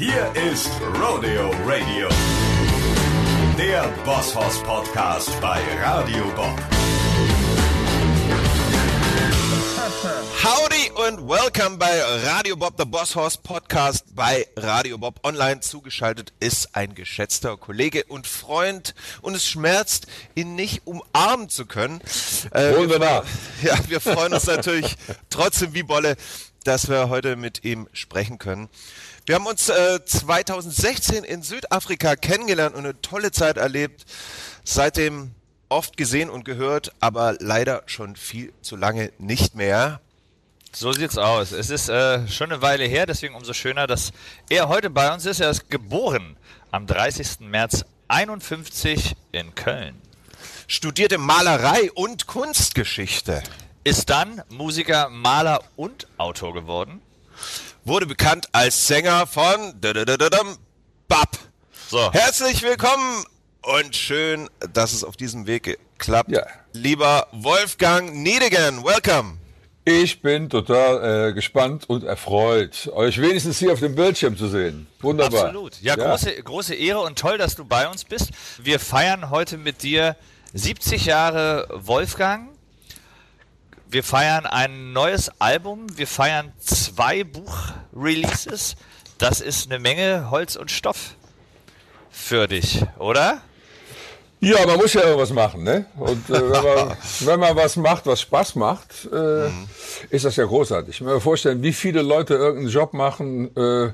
Hier ist Rodeo Radio, der Bosshaus Podcast bei Radio Bob. Howdy und welcome bei Radio Bob, the Boss Horse Podcast bei Radio Bob Online. Zugeschaltet ist ein geschätzter Kollege und Freund und es schmerzt, ihn nicht umarmen zu können. Äh, Holen wir. Ja, wir freuen uns natürlich trotzdem wie Bolle, dass wir heute mit ihm sprechen können. Wir haben uns äh, 2016 in Südafrika kennengelernt und eine tolle Zeit erlebt. Seitdem oft gesehen und gehört, aber leider schon viel zu lange nicht mehr. So sieht's aus. Es ist äh, schon eine Weile her, deswegen umso schöner, dass er heute bei uns ist. Er ist geboren am 30. März 51 in Köln. Studierte Malerei und Kunstgeschichte. Ist dann Musiker, Maler und Autor geworden. Wurde bekannt als Sänger von Bab. So. Herzlich willkommen und schön, dass es auf diesem Weg klappt. Ja. Lieber Wolfgang Niedegen, welcome. Ich bin total äh, gespannt und erfreut, euch wenigstens hier auf dem Bildschirm zu sehen. Wunderbar. Absolut. Ja, ja, Große, große Ehre und toll, dass du bei uns bist. Wir feiern heute mit dir 70 Jahre Wolfgang. Wir feiern ein neues Album. Wir feiern zwei Buchreleases. Das ist eine Menge Holz und Stoff für dich, oder? Ja, man muss ja irgendwas machen, ne? Und äh, wenn, man, wenn, man, was macht, was Spaß macht, äh, mhm. ist das ja großartig. Ich kann mir vorstellen, wie viele Leute irgendeinen Job machen, äh,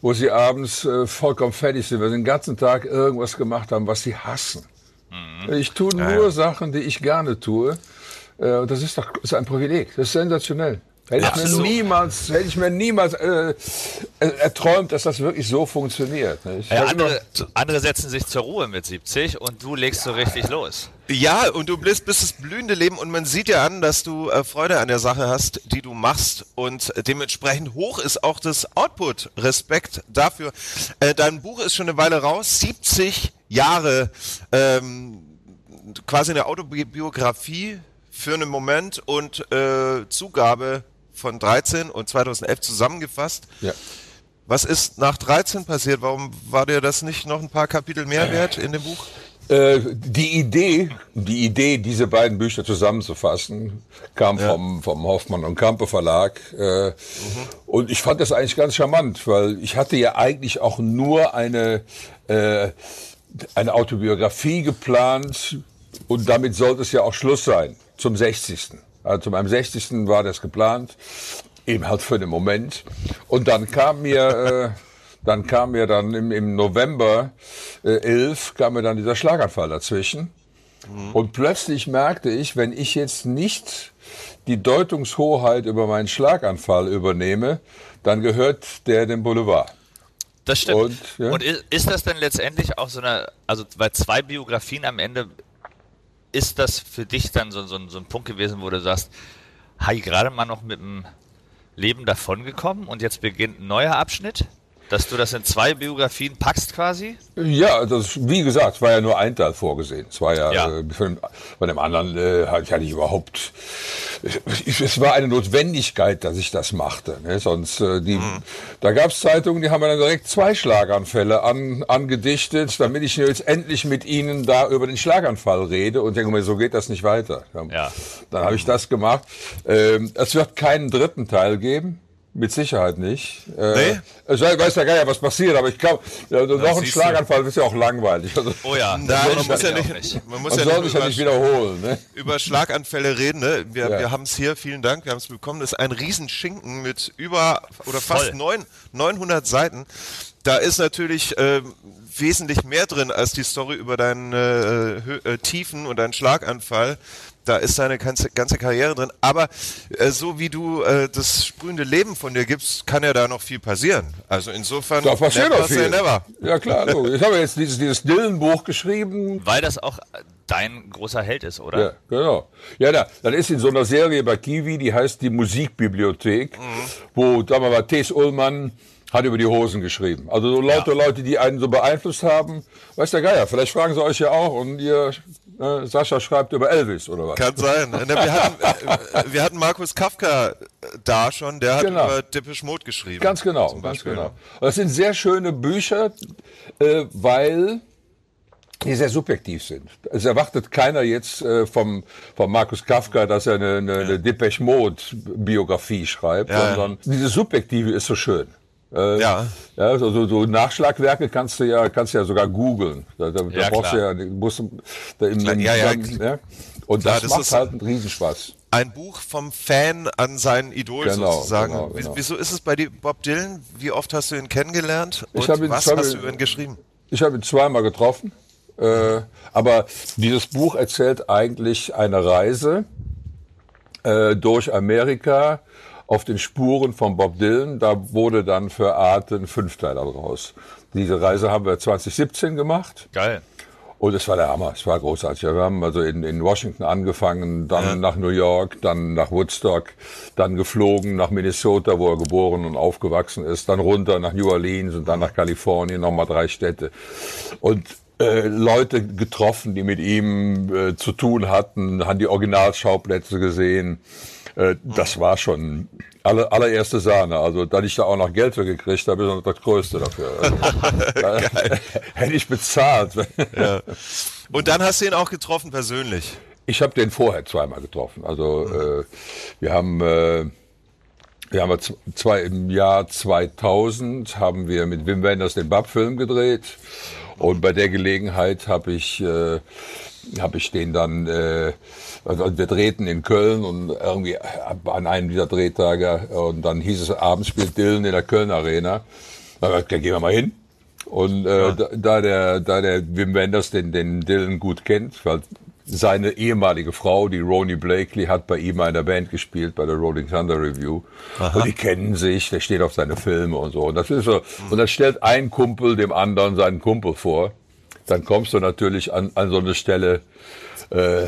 wo sie abends äh, vollkommen fertig sind, weil sie den ganzen Tag irgendwas gemacht haben, was sie hassen. Mhm. Ich tue nur ja, ja. Sachen, die ich gerne tue. Äh, das ist doch ist ein Privileg. Das ist sensationell. Hätte ich, mir niemals, hätte ich mir niemals äh, äh, erträumt, dass das wirklich so funktioniert. Ja, andere, andere, setzen sich zur Ruhe mit 70 und du legst ja. so richtig los. Ja, und du bist, bist das blühende Leben und man sieht ja an, dass du äh, Freude an der Sache hast, die du machst und dementsprechend hoch ist auch das Output. Respekt dafür. Äh, dein Buch ist schon eine Weile raus, 70 Jahre, ähm, quasi eine Autobiografie für einen Moment und äh, Zugabe von 13 und 2011 zusammengefasst. Ja. Was ist nach 13 passiert? Warum war dir das nicht noch ein paar Kapitel mehr wert in dem Buch? Äh, die Idee, die Idee, diese beiden Bücher zusammenzufassen, kam ja. vom, vom Hoffmann und Kampe Verlag. Äh, mhm. Und ich fand das eigentlich ganz charmant, weil ich hatte ja eigentlich auch nur eine, äh, eine Autobiografie geplant und damit sollte es ja auch Schluss sein, zum 60. Also zu meinem 60. war das geplant, eben halt für den Moment. Und dann kam mir, äh, dann kam mir dann im, im November äh, 11 kam mir dann dieser Schlaganfall dazwischen. Mhm. Und plötzlich merkte ich, wenn ich jetzt nicht die Deutungshoheit über meinen Schlaganfall übernehme, dann gehört der dem Boulevard. Das stimmt. Und, ja? Und ist, ist, das denn letztendlich auch so eine, also bei zwei Biografien am Ende ist das für dich dann so, so, so ein Punkt gewesen, wo du sagst, ich gerade mal noch mit dem Leben davongekommen und jetzt beginnt ein neuer Abschnitt? Dass du das in zwei Biografien packst quasi? Ja, das, wie gesagt, war ja nur ein Teil vorgesehen. Es war ja, ja. Äh, von, dem, von dem anderen äh, hatte ich überhaupt. Es, es war eine Notwendigkeit, dass ich das machte. Ne? Sonst äh, die, mhm. da gab es Zeitungen, die haben dann direkt zwei Schlaganfälle an, angedichtet, damit ich jetzt endlich mit ihnen da über den Schlaganfall rede und denke mir, so geht das nicht weiter. Ja. Dann habe ich das gemacht. Ähm, es wird keinen dritten Teil geben. Mit Sicherheit nicht. Äh, nee? Ich weiß ja gar nicht, was passiert, aber ich glaube, ja, noch ein Schlaganfall du. ist ja auch langweilig. Also, oh ja, Nein, man muss ja nicht, man muss ja nicht, ja nicht wiederholen. Ne? Über Schlaganfälle reden. Ne? Wir, ja. wir haben es hier, vielen Dank, wir haben es bekommen. Das ist ein Riesenschinken mit über oder fast neun, 900 Seiten. Da ist natürlich äh, wesentlich mehr drin als die Story über deinen äh, äh, Tiefen und deinen Schlaganfall da ist deine ganze, ganze Karriere drin. Aber äh, so wie du äh, das sprühende Leben von dir gibst, kann ja da noch viel passieren. Also insofern. Da passiert noch viel. Never. Ja klar. So. Ich habe jetzt dieses, dieses Dylan-Buch geschrieben. Weil das auch dein großer Held ist, oder? Ja, genau. Ja, da, das ist in so einer Serie bei Kiwi, die heißt die Musikbibliothek, mhm. wo, sagen wir mal, Tess Ullmann hat über die Hosen geschrieben. Also so lauter ja. Leute, die einen so beeinflusst haben. Weiß der Geier, vielleicht fragen sie euch ja auch und ihr Sascha schreibt über Elvis oder was? Kann sein. Wir hatten, äh, wir hatten Markus Kafka da schon, der hat Genau. über Dippisch Mode geschrieben. Ganz genau, ganz genau. Das sind sehr schöne Bücher, äh, weil die sehr subjektiv sind. Es erwartet keiner jetzt äh, vom, vom Markus Kafka, dass er eine, eine, eine Depeche Mode Biografie schreibt, Ja, ja. sondern dieses Subjektive ist so schön. Äh, Ja. Ja, so, so, so Nachschlagwerke kannst du ja, kannst du ja sogar googeln. Da, da, da Ja, brauchst du klar. ja, musst du, da im, im, Ja, ja, ja. Und Klar, das, das macht ist- halt einen Riesenspaß. Ein Buch vom Fan an sein Idol Genau, sozusagen. genau, genau. Wie- Wieso ist es bei dir, Bob Dylan? Wie oft hast du ihn kennengelernt? Und ihn- was hast du über ihn geschrieben? Ich habe ihn zweimal getroffen. Äh, aber dieses Buch erzählt eigentlich eine Reise äh, durch Amerika auf den Spuren von Bob Dylan. Da wurde dann für Arte ein Fünfteiler draus. Diese Reise haben wir 2017 gemacht. Geil. Und es war der Hammer, es war großartig. Wir haben also in, in Washington angefangen, dann nach New York, dann nach Woodstock, dann geflogen nach Minnesota, wo er geboren und aufgewachsen ist, dann runter nach New Orleans und dann nach Kalifornien, nochmal drei Städte. Und äh, Leute getroffen, die mit ihm äh, zu tun hatten, haben die Originalschauplätze gesehen. Äh, das war schon aller, allererste Sahne. Also, da ich da auch noch Geld für gekriegt habe, ist noch das Größte dafür. Also, da, hätte ich bezahlt. Und dann hast du ihn auch getroffen persönlich. Ich habe den vorher zweimal getroffen. Also äh, wir haben äh, wir haben zwei im Jahr 2000 haben wir mit Wim Wenders den Bab-Film gedreht und bei der Gelegenheit habe ich äh, habe ich den dann äh, also wir drehten in Köln und irgendwie an einem dieser Drehtage und dann hieß es abends spielt Dylan in der Köln Arena. Da gehen wir mal hin. Und äh, da, da der da der Wim Wenders den den Dylan gut kennt, weil seine ehemalige Frau, die Roni Blakely, hat bei ihm in der Band gespielt, bei der Rolling Thunder Review. Und die kennen sich, der steht auf seine Filme und so. Und das ist so. Und dann stellt ein Kumpel dem anderen seinen Kumpel vor. Dann kommst du natürlich an, an so eine Stelle, äh,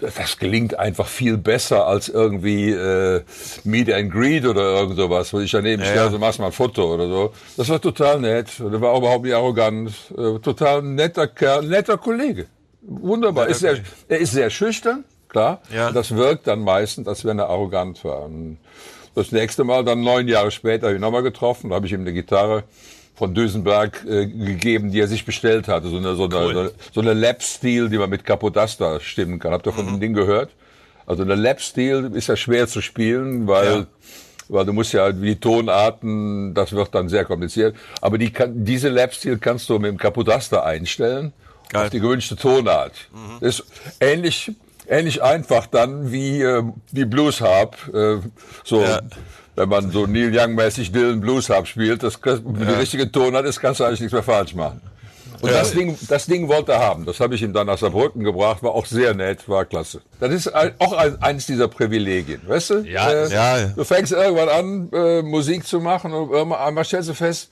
das gelingt einfach viel besser als irgendwie äh, Meet and Greet oder irgend sowas, wo ich daneben stehe, ja. so machst mal ein Foto oder so. Das war total nett. Und er war überhaupt nicht arrogant. Äh, total netter Kerl, netter Kollege. Wunderbar. Ist sehr, er ist sehr schüchtern, klar. Ja. Und Das wirkt dann meistens, als wenn er arrogant war. Und das nächste Mal, dann neun Jahre später, habe ich ihn nochmal getroffen. Da habe ich ihm eine Gitarre von Duesenberg äh, gegeben, die er sich bestellt hatte. So eine, so eine, Cool. so eine, so eine Lap-Steel, die man mit Capodaster stimmen kann. Habt ihr von dem Ding gehört? Also eine Lap-Steel ist ja schwer zu spielen, weil Ja. weil du musst ja die Tonarten, das wird dann sehr kompliziert. Aber die kann, diese Lap-Steel kannst du mit dem Capodaster einstellen Geil. auf die gewünschte Tonart. Ist ähnlich ähnlich einfach dann wie äh, wie Blues Harp. Äh, so Ja. Wenn man so Neil Young mäßig Dylan Blues Harp spielt, das wenn die richtige Tonart ist, kannst du eigentlich nichts mehr falsch machen. Und das Ding, das Ding wollte er haben. Das habe ich ihm dann nach Saarbrücken gebracht. War auch sehr nett, war klasse. Das ist ein, auch ein, eines dieser Privilegien, weißt du? Ja, äh, ja, ja. Du fängst irgendwann an, äh, Musik zu machen und irgendwann einmal stellst du fest,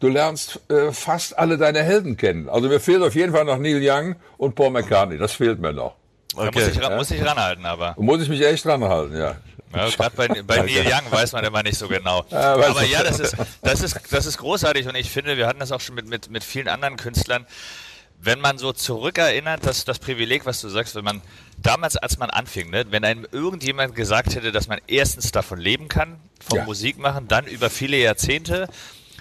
du lernst äh, fast alle deine Helden kennen. Also mir fehlt auf jeden Fall noch Neil Young und Paul McCartney. Das fehlt mir noch. Da muss ich, ran- muss ich ranhalten, aber. Da muss ich mich echt dran halten, ja. Ja, Gerade bei, bei Neil Young weiß man immer nicht so genau. Ja, Aber ja, das ist, das, ist, das ist großartig und ich finde, wir hatten das auch schon mit, mit, mit vielen anderen Künstlern. Wenn man so zurückerinnert, dass das Privileg, was du sagst, wenn man damals, als man anfing, ne, wenn einem irgendjemand gesagt hätte, dass man erstens davon leben kann, vom Ja. Musik machen, dann über viele Jahrzehnte,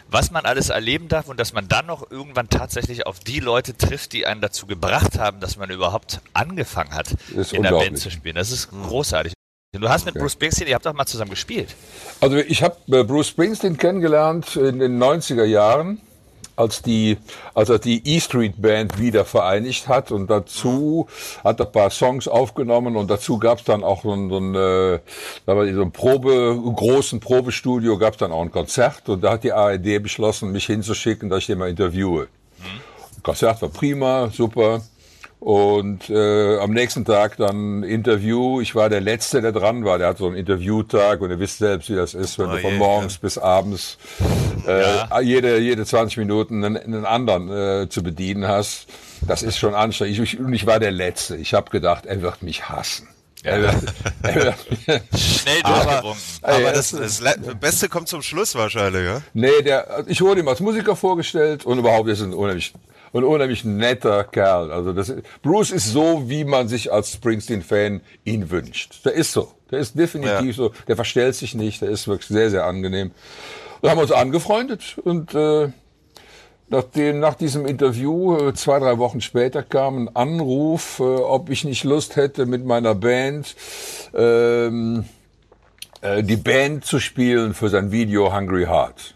was man alles erleben darf und dass man dann noch irgendwann tatsächlich auf die Leute trifft, die einen dazu gebracht haben, dass man überhaupt angefangen hat, in der Band zu spielen. Das ist großartig. Du hast mit Bruce Springsteen, ihr habt doch mal zusammen gespielt. Also ich habe äh, Bruce Springsteen kennengelernt in den 90er Jahren, als die, als er die E Street Band wieder vereinigt hat und dazu hat er ein paar Songs aufgenommen und dazu gab es dann auch so ein, so ein, äh, da war in so einem Probe, großen Probestudio gab es dann auch ein Konzert und da hat die ARD beschlossen, mich hinzuschicken, dass ich den mal interviewe. Konzert war prima, super. Und äh, am nächsten Tag dann Interview. Ich war der Letzte, der dran war. Der hat so einen Interviewtag und ihr wisst selbst, wie das ist, wenn Oh du von je, morgens bis abends äh, Ja. jede, jede 20 Minuten einen, einen anderen äh, zu bedienen hast. Das ist schon anstrengend. Ich, und ich war der Letzte. Ich habe gedacht, er wird mich hassen. Wird, Schnell Aber, durchgewunken. aber ja, das, das Beste kommt zum Schluss wahrscheinlich, ja? Nee, der, ich wurde ihm als Musiker vorgestellt und überhaupt ist ein unheimlich, ein unheimlich netter Kerl. Also das, Bruce ist so, wie man sich als Springsteen-Fan ihn wünscht. Der ist so. Der ist definitiv ja. so. Der verstellt sich nicht. Der ist wirklich sehr, sehr angenehm. Da haben wir uns angefreundet und äh, nach, dem, nach diesem Interview, äh, zwei, drei Wochen später, kam ein Anruf, äh, ob ich nicht Lust hätte, mit meiner Band ähm, äh, die Band zu spielen für sein Video Hungry Heart.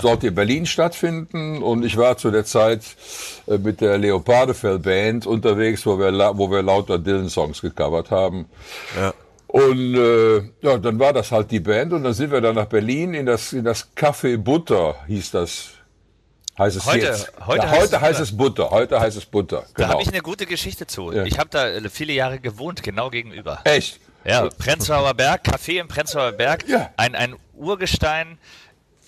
Sollte in Berlin stattfinden und ich war zu der Zeit äh, mit der Leopardefell Band unterwegs, wo wir, wo wir lauter Dylan-Songs gecovert haben. Ja. Und äh, ja, dann war das halt die Band und dann sind wir dann nach Berlin in das, in das Café Butter, hieß das heißt es heute, jetzt. Heute, ja, heißt, heute heißt es Butter. Heute heißt es Butter. Genau. Da habe ich eine gute Geschichte zu. Ja. Ich habe da äh, viele Jahre gewohnt, genau gegenüber. Echt? Ja, Prenzlauer Berg, Café im Prenzlauer Berg. Ja. Ein, ein Urgestein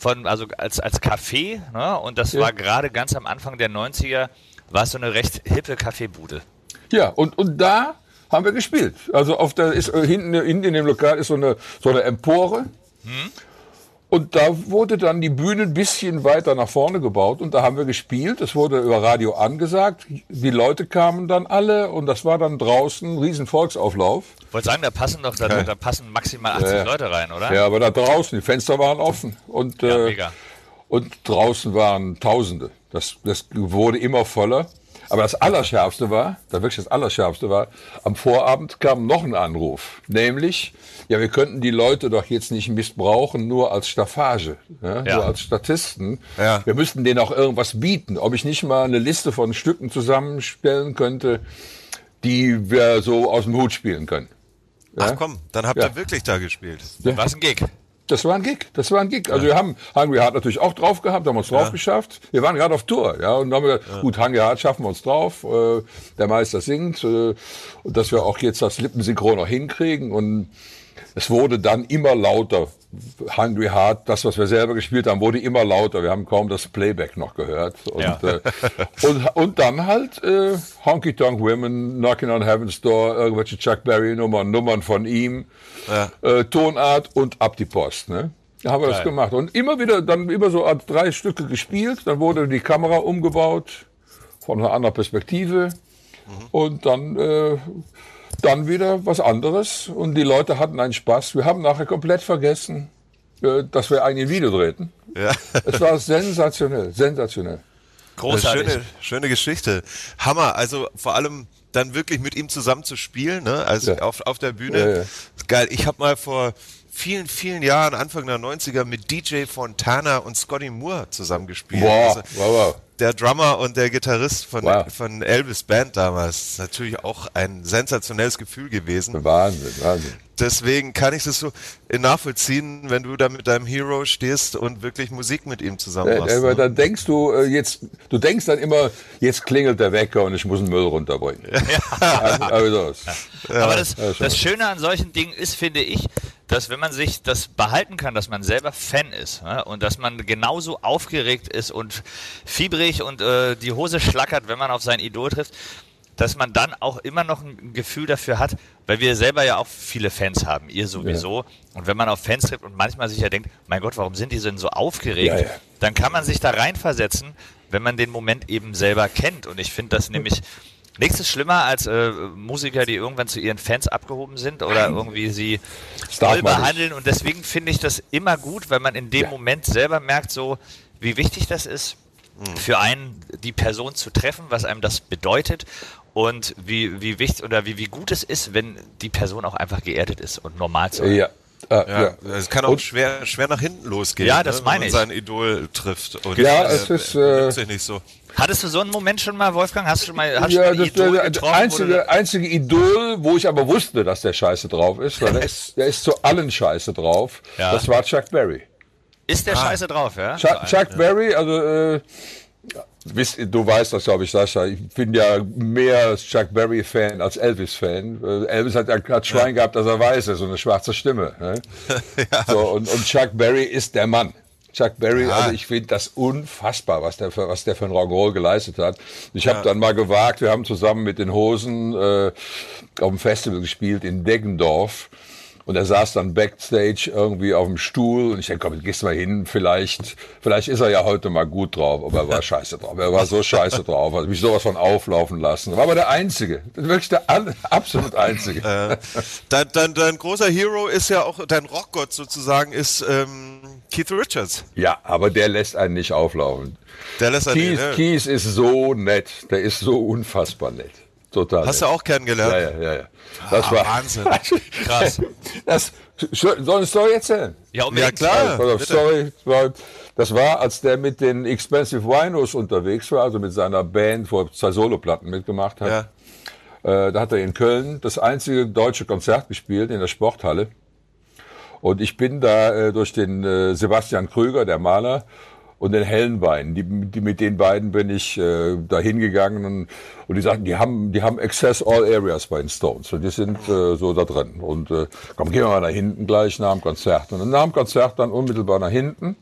von, also als, als Café, ne? und das ja. war gerade ganz am Anfang der 90er, war es so eine recht hippe Kaffeebude. Ja, und, und da haben wir gespielt. Also auf der ist äh, hinten, hinten in dem Lokal ist so eine, so eine Empore. Hm. Und da wurde dann die Bühne ein bisschen weiter nach vorne gebaut und da haben wir gespielt. Es wurde über Radio angesagt. Die Leute kamen dann alle und das war dann draußen ein riesen Volksauflauf. Ich wollte sagen, da passen doch, da, da passen maximal 80 ja. Leute rein, oder? Ja, aber da draußen, die Fenster waren offen und, ja, äh, und draußen waren Tausende. Das, das wurde immer voller. Aber das Allerschärfste war, da wirklich das Allerschärfste war, am Vorabend kam noch ein Anruf. Nämlich, ja, wir könnten die Leute doch jetzt nicht missbrauchen, nur als Staffage, ja, ja. nur als Statisten. Ja. Wir müssten denen auch irgendwas bieten. Ob ich nicht mal eine Liste von Stücken zusammenstellen könnte, die wir so aus dem Hut spielen können. Ja? Ach komm, dann habt ihr wirklich da gespielt. Was ein Gig. Das war ein Gig, das war ein Gig. Also wir haben Hungry Heart natürlich auch drauf gehabt, haben uns drauf ja. geschafft. Wir waren gerade auf Tour, ja, und dann haben wir gesagt, ja. gut, Hungry Heart schaffen wir uns drauf. Äh, der Meister singt, äh, und dass wir auch jetzt das Lippensynchron noch hinkriegen und es wurde dann immer lauter. Hungry Heart, das, was wir selber gespielt haben, wurde immer lauter. Wir haben kaum das Playback noch gehört. Und, ja. äh, und, und dann halt äh, Honky Tonk Women, Knocking on Heaven's Door, irgendwelche Chuck Berry Nummern, Nummern von ihm, ja. äh, Tonart und ab die Post. Ne? Da haben wir Geil. das gemacht. Und immer wieder, dann immer so drei Stücke gespielt, dann wurde die Kamera umgebaut von einer anderen Perspektive. Mhm. Und dann äh, dann wieder was anderes und die Leute hatten einen Spaß. Wir haben nachher komplett vergessen, äh, dass wir eigentlich ein Video drehten. Ja. Es war sensationell, sensationell. Großartig. Schöne, schöne Geschichte. Hammer. Also vor allem dann wirklich mit ihm zusammen zu spielen, ne? Also ja. auf, auf der Bühne. Ja, ja. Geil. Ich habe mal vor vielen, vielen Jahren, Anfang der 90er, mit DJ Fontana und Scotty Moore zusammengespielt. Boah, also, wow, wow der Drummer und der Gitarrist von, wow. von Elvis Band damals. Natürlich auch ein sensationelles Gefühl gewesen. Wahnsinn, Wahnsinn. Deswegen kann ich das so nachvollziehen, wenn du da mit deinem Hero stehst und wirklich Musik mit ihm zusammen machst. aber ne? dann denkst du äh, jetzt, du denkst dann immer, jetzt klingelt der Wecker und ich muss einen Müll runterbringen. Ja. Also, also ja. Aber das, das Schöne an solchen Dingen ist, finde ich, dass wenn man sich das behalten kann, dass man selber Fan ist ne? und dass man genauso aufgeregt ist und fiebrig und äh, die Hose schlackert, wenn man auf sein Idol trifft, dass man dann auch immer noch ein Gefühl dafür hat, weil wir selber ja auch viele Fans haben, ihr sowieso. Ja. Und wenn man auf Fans trifft und manchmal sich ja denkt, mein Gott, warum sind die denn so aufgeregt? Ja, ja. Dann kann man sich da reinversetzen, wenn man den Moment eben selber kennt. Und ich finde das nämlich Nichts ist schlimmer als äh, Musiker, die irgendwann zu ihren Fans abgehoben sind oder irgendwie sie toll behandeln. Und deswegen finde ich das immer gut, weil man in dem. Moment selber merkt, so wie wichtig das ist, mhm. für einen die Person zu treffen, was einem das bedeutet und wie, wie wichtig oder wie, wie gut es ist, wenn die Person auch einfach geerdet ist und normal zu sein. Ja. Ah, ja, ja. Es kann auch und, schwer, schwer nach hinten losgehen. Ja, das ne, meine wenn man ich. sein Idol trifft. Und ja, es äh, ist. Äh, sich nicht so. Hattest du so einen Moment schon mal, Wolfgang? Hast du schon mal, hast ja, schon mal das, Idol der, getroffen, einzige, einzige Idol, wo ich aber wusste, dass der Scheiße drauf ist, weil der ist, der ist zu allen Scheiße drauf. Ja. Das war Chuck Berry. Ist der ah. Scheiße drauf, ja? Chuck, Chuck Berry, also äh, Du weißt das, glaube ich, Sascha. Ich bin ja mehr Chuck Berry-Fan als Elvis-Fan. Äh, Elvis hat, hat Schwein ja. gehabt, dass er weiß ist, so eine schwarze Stimme. Ne? ja. so, und, und Chuck Berry ist der Mann. Chuck Berry, ja. also ich finde das unfassbar, was der für, was der für ein Rock'n'Roll geleistet hat. Ich habe dann mal gewagt, wir haben zusammen mit den Hosen äh, auf dem Festival gespielt in Deggendorf. Und er saß dann backstage irgendwie auf dem Stuhl und ich denke, komm, gehst mal hin, vielleicht, vielleicht ist er ja heute mal gut drauf, aber er war scheiße drauf. Er war so scheiße drauf, hat mich sowas von auflaufen lassen. War aber der Einzige, wirklich der absolut Einzige. Äh, dein, dein, dein großer Hero ist ja auch, dein Rockgott sozusagen ist ähm, Keith Richards. Ja, aber der lässt einen nicht auflaufen. Der lässt einen Keith, nicht, ne? Keith ist so nett, der ist so unfassbar nett. Total. Hast nett. du auch kennengelernt? Ja, ja, ja. ja. Das Ah, war Wahnsinn. Krass. Das, soll ich eine Story erzählen? Ja, unbedingt. Ja, klar. Also, war- das war, als der mit den Expensive Winos unterwegs war, also mit seiner Band, wo er zwei Soloplatten mitgemacht hat. Ja. Äh, da hat er in Köln das einzige deutsche Konzert gespielt in der Sporthalle. Und ich bin da äh, durch den äh, Sebastian Krüger, der Maler, und den Hellenbein. Die, die, mit den beiden bin ich äh, da hingegangen und, und die sagten, die haben, die haben Access All Areas bei den Stones. Und die sind äh, so da drin. Und äh, komm, gehen wir mal nach hinten gleich nach dem Konzert. Und dann nach dem Konzert dann unmittelbar nach hinten.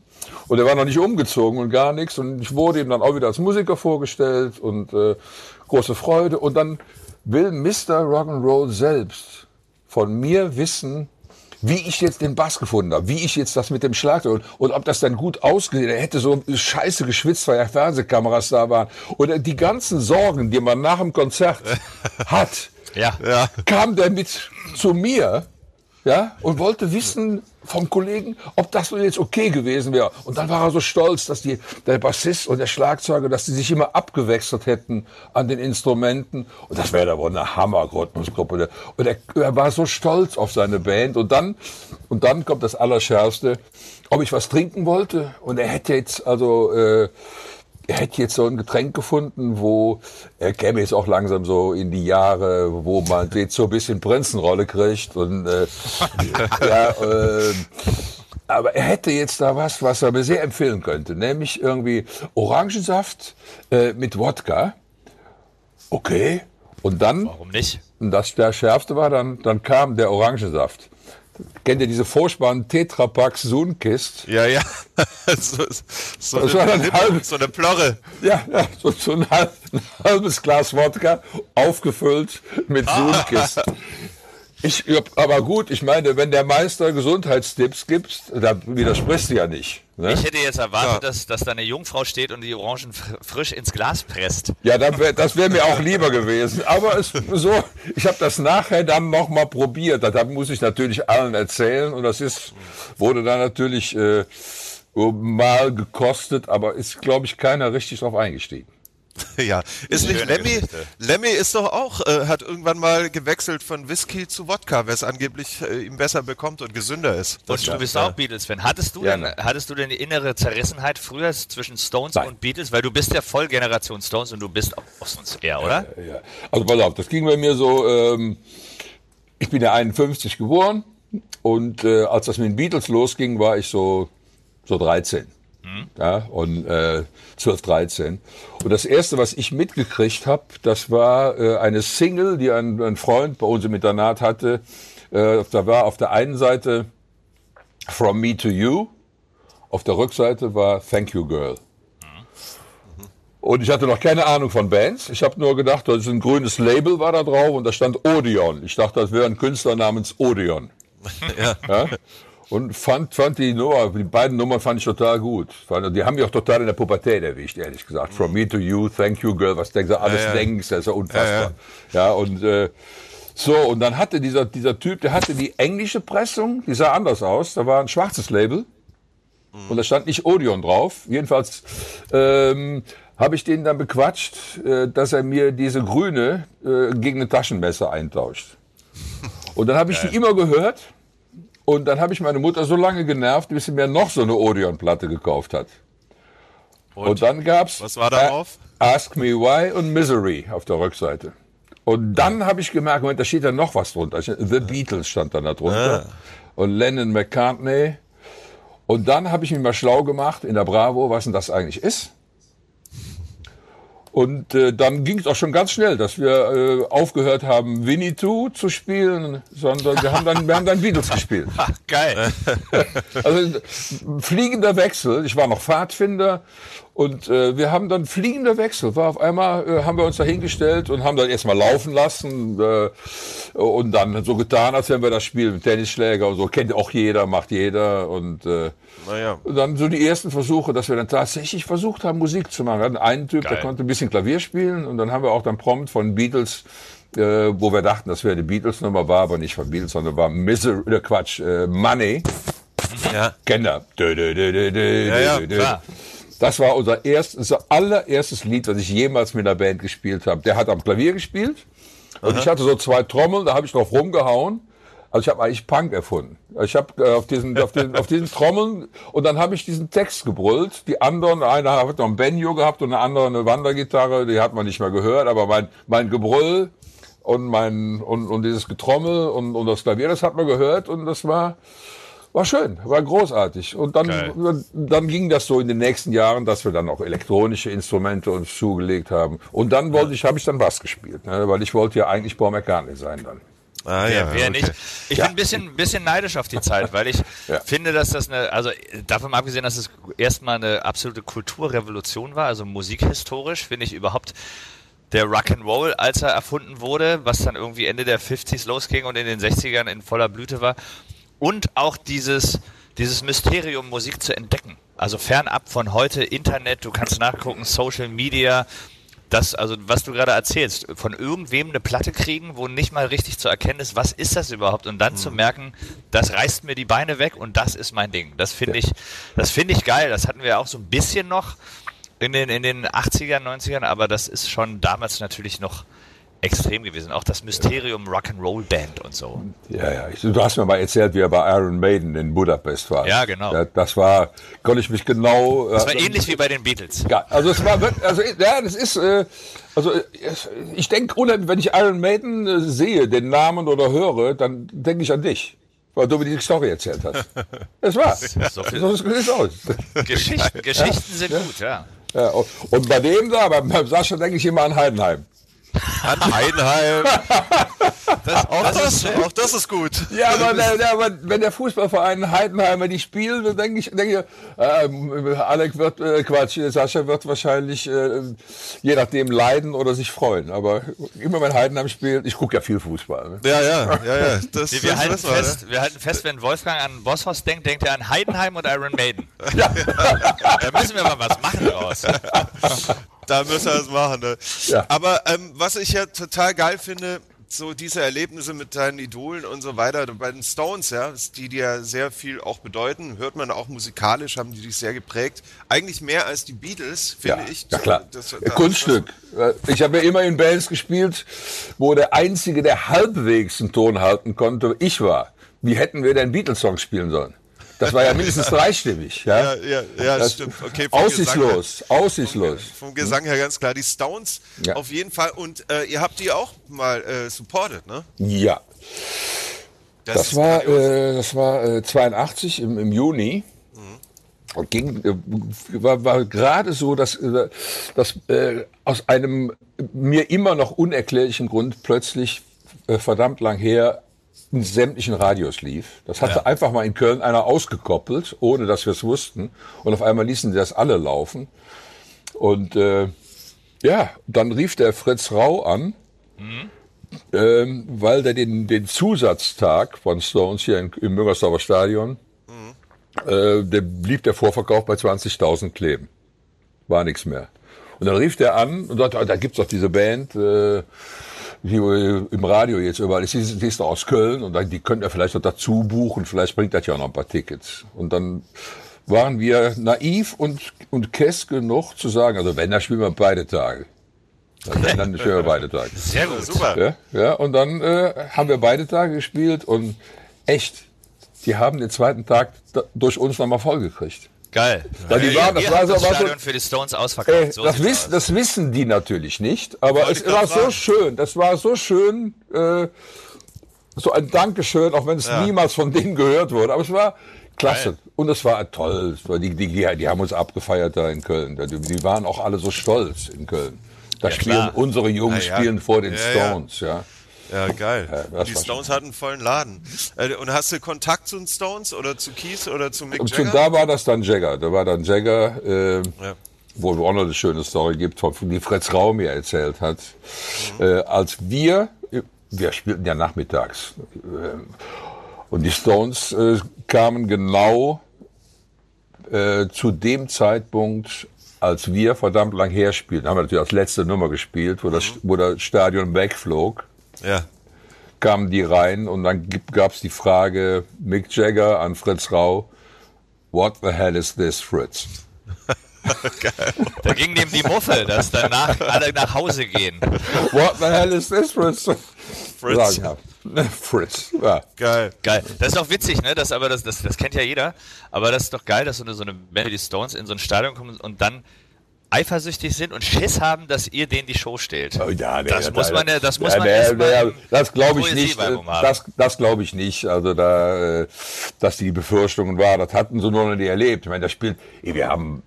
Und er war noch nicht umgezogen und gar nichts. Und ich wurde ihm dann auch wieder als Musiker vorgestellt und äh, große Freude. Und dann will Mr. Rock'n'Roll selbst von mir wissen, wie ich jetzt den Bass gefunden habe, wie ich jetzt das mit dem Schlagzeug und, und ob das dann gut ausgesehen. Er hätte so scheiße geschwitzt, weil ja Fernsehkameras da waren. Oder die ganzen Sorgen, die man nach dem Konzert hat, Ja. Ja. kam der mit zu mir, ja, und wollte wissen vom Kollegen, ob das nun jetzt okay gewesen wäre. Und dann war er so stolz, dass die, der Bassist und der Schlagzeuger, dass die sich immer abgewechselt hätten an den Instrumenten. Und das wäre da wohl eine Hammer-Rhythmusgruppe. Und er, er war so stolz auf seine Band. Und dann, und dann kommt das Allerschärfste, ob ich was trinken wollte. Und er hätte jetzt, also, äh, hätte jetzt so ein Getränk gefunden, wo er käme jetzt auch langsam so in die Jahre, wo man jetzt so ein bisschen Prinzenrolle kriegt und äh, ja, äh, aber er hätte jetzt da was, was er mir sehr empfehlen könnte, nämlich irgendwie Orangensaft äh, mit Wodka. Okay. Und dann, Warum nicht? und das der schärfste war, dann, dann kam der Orangensaft. Kennt ihr diese furchtbaren Tetrapacks Sunkist? Ja, ja. so, so, war dann eine, halb- so eine Plorre. Ja, ja so, so ein, halb, ein halbes Glas Wodka, aufgefüllt mit Sunkist. Ich, aber gut, ich meine, wenn der Meister Gesundheitstipps gibt, da widersprichst du ja nicht. Ne? Ich hätte jetzt erwartet, Ja. dass, dass da eine Jungfrau steht und die Orangen fr frisch ins Glas presst. Ja, dann wär, das wäre mir auch lieber gewesen. Aber es so, ich habe das nachher dann noch mal probiert. Das muss ich natürlich allen erzählen und das ist wurde dann natürlich äh, mal gekostet, aber ist glaube ich keiner richtig drauf eingestiegen. Ja, ist nicht Lemmy? Geschichte. Lemmy ist doch auch, äh, hat irgendwann mal gewechselt von Whisky zu Wodka, wer es angeblich äh, ihm besser bekommt und gesünder ist. Und du bist auch Beatles-Fan. Hattest du Ja, denn, ne. hattest du denn die innere Zerrissenheit früher zwischen Stones Nein. und Beatles? Weil du bist ja voll Generation Stones und du bist auch sonst eher, oder? Ja. Also pass auf, das ging bei mir so, ähm, ich bin ja 51 geboren und äh, als das mit den Beatles losging, war ich so, so 13. Ja, und äh, 12, 13. Und das erste, was ich mitgekriegt habe, das war äh, eine Single, die ein, ein Freund bei uns im Internat hatte. Äh, da war auf der einen Seite From Me to You, auf der Rückseite war Thank You Girl. Und ich hatte noch keine Ahnung von Bands. Ich habe nur gedacht, das ist ein grünes Label war da drauf und da stand Odeon. Ich dachte, das wäre ein Künstler namens Odeon. Ja. Und fand, fand die Nummer, die beiden Nummern fand ich total gut. Die haben mich auch total in der Pubertät erwischt, ehrlich gesagt. From me to you, thank you girl, was denkst du, alles Ja, ja. denkst, das ist ja unfassbar. Ja, und äh, so, und dann hatte dieser, dieser Typ, der hatte die englische Pressung, die sah anders aus. Da war ein schwarzes Label. Und da stand nicht Odeon drauf. Jedenfalls ähm, habe ich den dann bequatscht, äh, dass er mir diese grüne äh, gegen ein Taschenmesser eintauscht. Und dann habe ich die immer gehört. Und dann habe ich meine Mutter so lange genervt, bis sie mir noch so eine Odeon-Platte gekauft hat. Und, dann gab's Was war da drauf? äh, Ask Me Why und Misery auf der Rückseite. Und dann habe ich gemerkt, Moment, da steht ja noch was drunter. The Beatles stand dann da drunter. Und Lennon McCartney. Und dann habe ich mich mal schlau gemacht in der Bravo, was denn das eigentlich ist. Und äh, dann ging es auch schon ganz schnell, dass wir äh, aufgehört haben, Winnetou zu spielen, sondern wir haben dann, wir haben dann Beatles gespielt. Ach, geil. Also fliegender Wechsel. Ich war noch Pfadfinder Und äh, wir haben dann fliegender Wechsel. War auf einmal äh, haben wir uns da hingestellt und haben dann erstmal laufen lassen äh, und dann so getan, als wenn wir das Spiel mit Tennisschläger und so kennt auch jeder, macht jeder und äh, Naja. und dann so die ersten Versuche, dass wir dann tatsächlich versucht haben, Musik zu machen. Wir hatten einen Typ, der Geil. konnte ein bisschen Klavier spielen und dann haben wir auch dann prompt von Beatles, äh, wo wir dachten, das wäre eine Beatles-Nummer, war aber nicht von Beatles, sondern war Misery, äh, Quatsch, äh, Money. Ja. Kennt ihr? Ja, ja, klar. Das war unser erstes, unser allererstes Lied, was ich jemals mit einer Band gespielt habe. Der hat am Klavier gespielt und ich hatte so zwei Trommeln, da habe ich drauf rumgehauen. Also ich habe eigentlich Punk erfunden. Ich habe äh, auf diesen, auf diesen, auf diesen Trommeln und dann habe ich diesen Text gebrüllt. Die anderen, einer hat noch ein Banjo gehabt und eine andere eine Wandergitarre, die hat man nicht mehr gehört, aber mein, mein Gebrüll und mein und, und dieses Getrommel und, und das Klavier, das hat man gehört und das war war schön, war großartig. Und dann, Geil. dann ging das so in den nächsten Jahren, dass wir dann auch elektronische Instrumente uns zugelegt haben. Und dann wollte ich, habe ich dann Bass gespielt, ne? weil ich wollte ja eigentlich Paul McCartney sein dann. Ah, Wer, ja, wer okay. nicht? Ich bin ein bisschen, bisschen neidisch auf die Zeit, weil ich Ja. finde, dass das eine, also davon abgesehen, dass es erstmal eine absolute Kulturrevolution war, also musikhistorisch, finde ich überhaupt der Rock'n'Roll, als er erfunden wurde, was dann irgendwie Ende der 50s losging und in den 60ern in voller Blüte war. Und auch dieses, dieses Mysterium, Musik zu entdecken. Also fernab von heute, Internet, du kannst nachgucken, Social Media, das, also was du gerade erzählst, von irgendwem eine Platte kriegen, wo nicht mal richtig zu erkennen ist, was ist das überhaupt? Und dann zu merken, das reißt mir die Beine weg und das ist mein Ding. Das finde ich, das finde ich geil. Das hatten wir auch so ein bisschen noch in den, in den 80ern, 90ern, aber das ist schon damals natürlich noch extrem gewesen. Auch das Mysterium Rock'n'Roll Band und so. Ja, ja. Ich, du hast mir mal erzählt, wie er bei Iron Maiden in Budapest war. Ja, genau. Ja, das war, konnte ich mich genau. Das war ähnlich wie bei den Beatles. Ja, also es war wirklich, also ja, das ist, äh, also äh, ich denke wenn ich Iron Maiden äh, sehe, den Namen oder höre, dann denke ich an dich. Weil du mir die Story erzählt hast. Es war. So viel- So sieht aus. Geschichten, Geschichten sind gut, ja. Ja, und- und bei dem da, beim, beim Sascha denke ich immer an Heidenheim. An Heidenheim. auch, das, auch das ist gut. Ja, aber, der, aber wenn der Fußballverein Heidenheimer die spielen, dann denke ich, denke ich äh, Alec wird, äh, Quatsch, Sascha wird wahrscheinlich äh, je nachdem leiden oder sich freuen. Aber immer wenn Heidenheim spielt, ich gucke ja viel Fußball. Ne? Ja, ja, ja, ja. Das, Wir, wir, das halten wir, fest, wir halten fest, wenn Wolfgang an Bosshaus denkt, denkt er an Heidenheim und Iron Maiden. Da müssen wir mal was machen draus. Da müssen wir das machen. Ne? Ja. Aber ähm, was ich ja total geil finde, so diese Erlebnisse mit deinen Idolen und so weiter, bei den Stones, ja, die dir sehr viel auch bedeuten, hört man auch musikalisch, haben die dich sehr geprägt. Eigentlich mehr als die Beatles, finde Ja, ich. ja klar. Das- das- Kunststück. Äh, Ich habe ja immer in Bands gespielt, wo der Einzige, der halbwegs einen Ton halten konnte, ich war. Wie hätten wir denn Beatles-Songs spielen sollen? Das war ja mindestens dreistimmig. Ja, Ja, ja, ja, Das- stimmt. Okay, vom aussichtslos, aussichtslos. Gesang, vom Gesang her ganz klar. Die Stones Ja. auf jeden Fall. Und äh, ihr habt die auch mal äh, supported, ne? Ja, das ist war, äh, das war äh, 82 im, im Juni. Und ging, äh, war, war gerade so, dass, äh, dass äh, aus einem mir immer noch unerklärlichen Grund plötzlich äh, verdammt lang her in sämtlichen Radios lief. Das hatte einfach mal in Köln einer ausgekoppelt, ohne dass wir es wussten. Und auf einmal ließen sie das alle laufen. Und äh, ja, dann rief der Fritz Rau an, ähm, weil der den, den Zusatztag von Stones hier in, im Müngersdorfer Stadion, äh, der blieb der Vorverkauf bei 20.000 kleben. War nichts mehr. Und dann rief der an und sagte, ah, da gibt's doch diese Band, äh, die äh, im Radio jetzt überall ist, die ist, aus Köln und die könnt ihr vielleicht noch dazu buchen, vielleicht bringt das ja noch ein paar Tickets. Und dann waren wir naiv und, und kess genug zu sagen, also wenn, dann spielen wir beide Tage. Also wenn, dann spielen wir beide Tage. Sehr gut. Super. Ja, ja, und dann äh, haben wir beide Tage gespielt und echt, die haben den zweiten Tag durch uns nochmal vollgekriegt. Geil. Weil die waren- das war so- das war so- Stadion für die Stones ausverkauft. Äh, so das, wiss, aus. das wissen die natürlich nicht, aber Wollte es war so fragen. schön, das war so schön, äh, so ein Dankeschön, auch wenn es niemals von denen gehört wurde, aber es war klasse. Geil. Und es war toll, es war die, die, die, haben uns abgefeiert da in Köln, die, die waren auch alle so stolz in Köln. Da Ja, spielen klar. unsere Jungs Ja, ja. spielen vor den Ja, ja. Stones, ja. Ja, geil. das die Stones hatten einen vollen Laden. Äh, und hast du Kontakt zu den Stones oder zu Keith oder zu Mick Und Jagger? da war das dann Jagger. Da war dann Jagger. Äh, Ja. wo es auch noch eine schöne Story gibt, von, die Fritz Rau mir erzählt hat. Äh, als wir, wir spielten ja nachmittags, äh, und die Stones äh, kamen genau äh, zu dem Zeitpunkt, als wir verdammt lang her spielten, haben wir natürlich als letzte Nummer gespielt, wo das, wo das Stadion wegflog Ja. kamen die rein und dann gab es die Frage Mick Jagger an Fritz Rau, What the hell is this, Fritz? Da ging dem die Muffe, dass danach alle nach Hause gehen. What the hell is this, Fritz? Fritz. Sagen, ja. Fritz. Ja. Geil. Geil. Das ist doch witzig, ne? Das, aber das, das, das kennt ja jeder. Aber das ist doch geil, dass so eine, so eine die Stones in so ein Stadion kommen und dann eifersüchtig sind und Schiss haben, dass ihr denen die Show stehlt. Oh, ja, nee, das muss man ja, das muss ja, man nee, erst nee, im Das glaube ich nicht. Haben. Das, das glaube ich nicht. Also da, äh, dass die Befürchtungen waren, das hatten sie nur noch nicht erlebt. Ich meine, das spielt, ey, wir haben,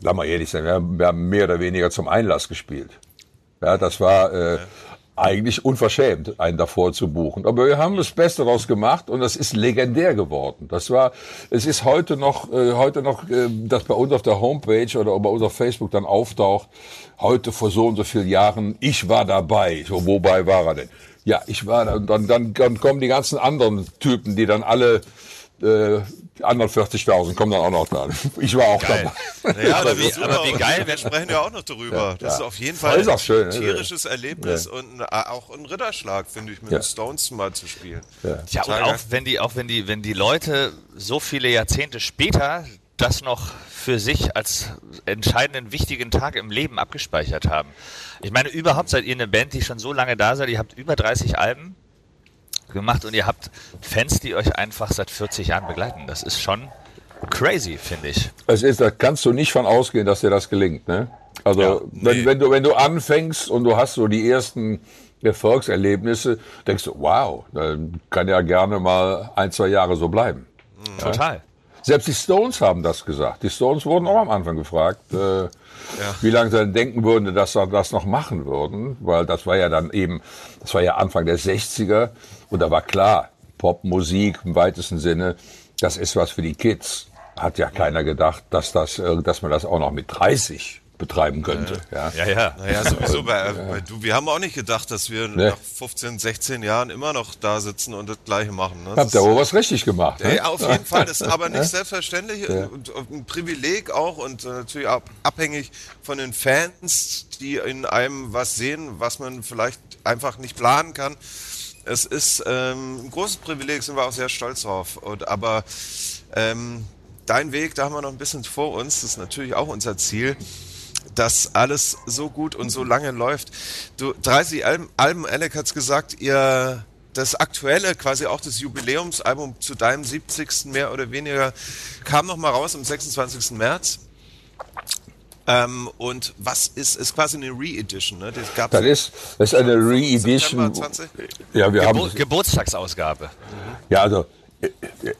lass mal ehrlich sein, wir haben, wir haben mehr oder weniger zum Einlass gespielt. Ja, das war äh, eigentlich unverschämt, einen davor zu buchen. Aber wir haben das Beste daraus gemacht und das ist legendär geworden. Das war, es ist heute noch, äh, heute noch, äh, das bei uns auf der Homepage oder bei uns auf Facebook dann auftaucht. Heute vor so und so vielen Jahren, ich war dabei. So, wobei war er denn? Ja, ich war da. Und dann, dann, dann kommen die ganzen anderen Typen, die dann alle äh, die anderen 40.000 kommen dann auch noch da. Ich war auch Geil. dabei. Ja, Aber wie- aber wie geil, Wir sprechen ja auch noch darüber. das ist ja. auf jeden Das Fall ist auch schön, ein ne? tierisches Erlebnis und ein, auch ein Ritterschlag, finde ich, mit Ja. den Stones mal zu spielen. Ja. Ja, und auch wenn die, auch wenn die, wenn die Leute so viele Jahrzehnte später das noch für sich als entscheidenden, wichtigen Tag im Leben abgespeichert haben. Ich meine, überhaupt seid ihr eine Band, die schon so lange da seid. Ihr habt über 30 Alben gemacht und ihr habt Fans, die euch einfach seit 40 Jahren begleiten. Das ist schon crazy, finde ich. Es ist, da kannst du nicht von ausgehen, dass dir das gelingt, ne? Also, Ja, wenn, nee. wenn du, wenn du anfängst und du hast so die ersten Erfolgserlebnisse, denkst du, wow, dann kann ja gerne mal ein, zwei Jahre so bleiben. Total. Selbst die Stones haben das gesagt. Die Stones wurden auch am Anfang gefragt, äh, wie lange sie denn denken würden, dass sie das noch machen würden, weil das war ja dann eben, das war ja Anfang der 60er und da war klar, Popmusik im weitesten Sinne, das ist was für die Kids. Hat ja keiner gedacht, dass das, äh, dass man das auch noch mit 30 betreiben könnte. Ja. Ja, ja. Naja, sowieso bei, bei du, wir haben auch nicht gedacht, dass wir Nee. nach 15, 16 Jahren immer noch da sitzen und das Gleiche machen. Ne? Das Habt ihr wohl was richtig gemacht. Ne? Ja, auf jeden Fall. Das ist aber nicht selbstverständlich und, und ein Privileg auch und äh, natürlich auch abhängig von den Fans, die in einem was sehen, was man vielleicht einfach nicht planen kann. Es ist ähm, ein großes Privileg, sind wir auch sehr stolz drauf. Und, aber ähm, dein Weg, da haben wir noch ein bisschen vor uns, das ist natürlich auch unser Ziel dass alles so gut und so lange läuft. Du, 30 Alben, Alben Alec hat's gesagt, ihr das aktuelle, quasi auch das Jubiläumsalbum zu deinem 70. mehr oder weniger, kam noch mal raus am 26. März. Ähm, und was ist, ist quasi eine Re-Edition, ne? Das gab's Das ist, das ist eine Re-Edition. September 20? Ja, wir haben, Gebo Geburtstagsausgabe. Ja, also äh,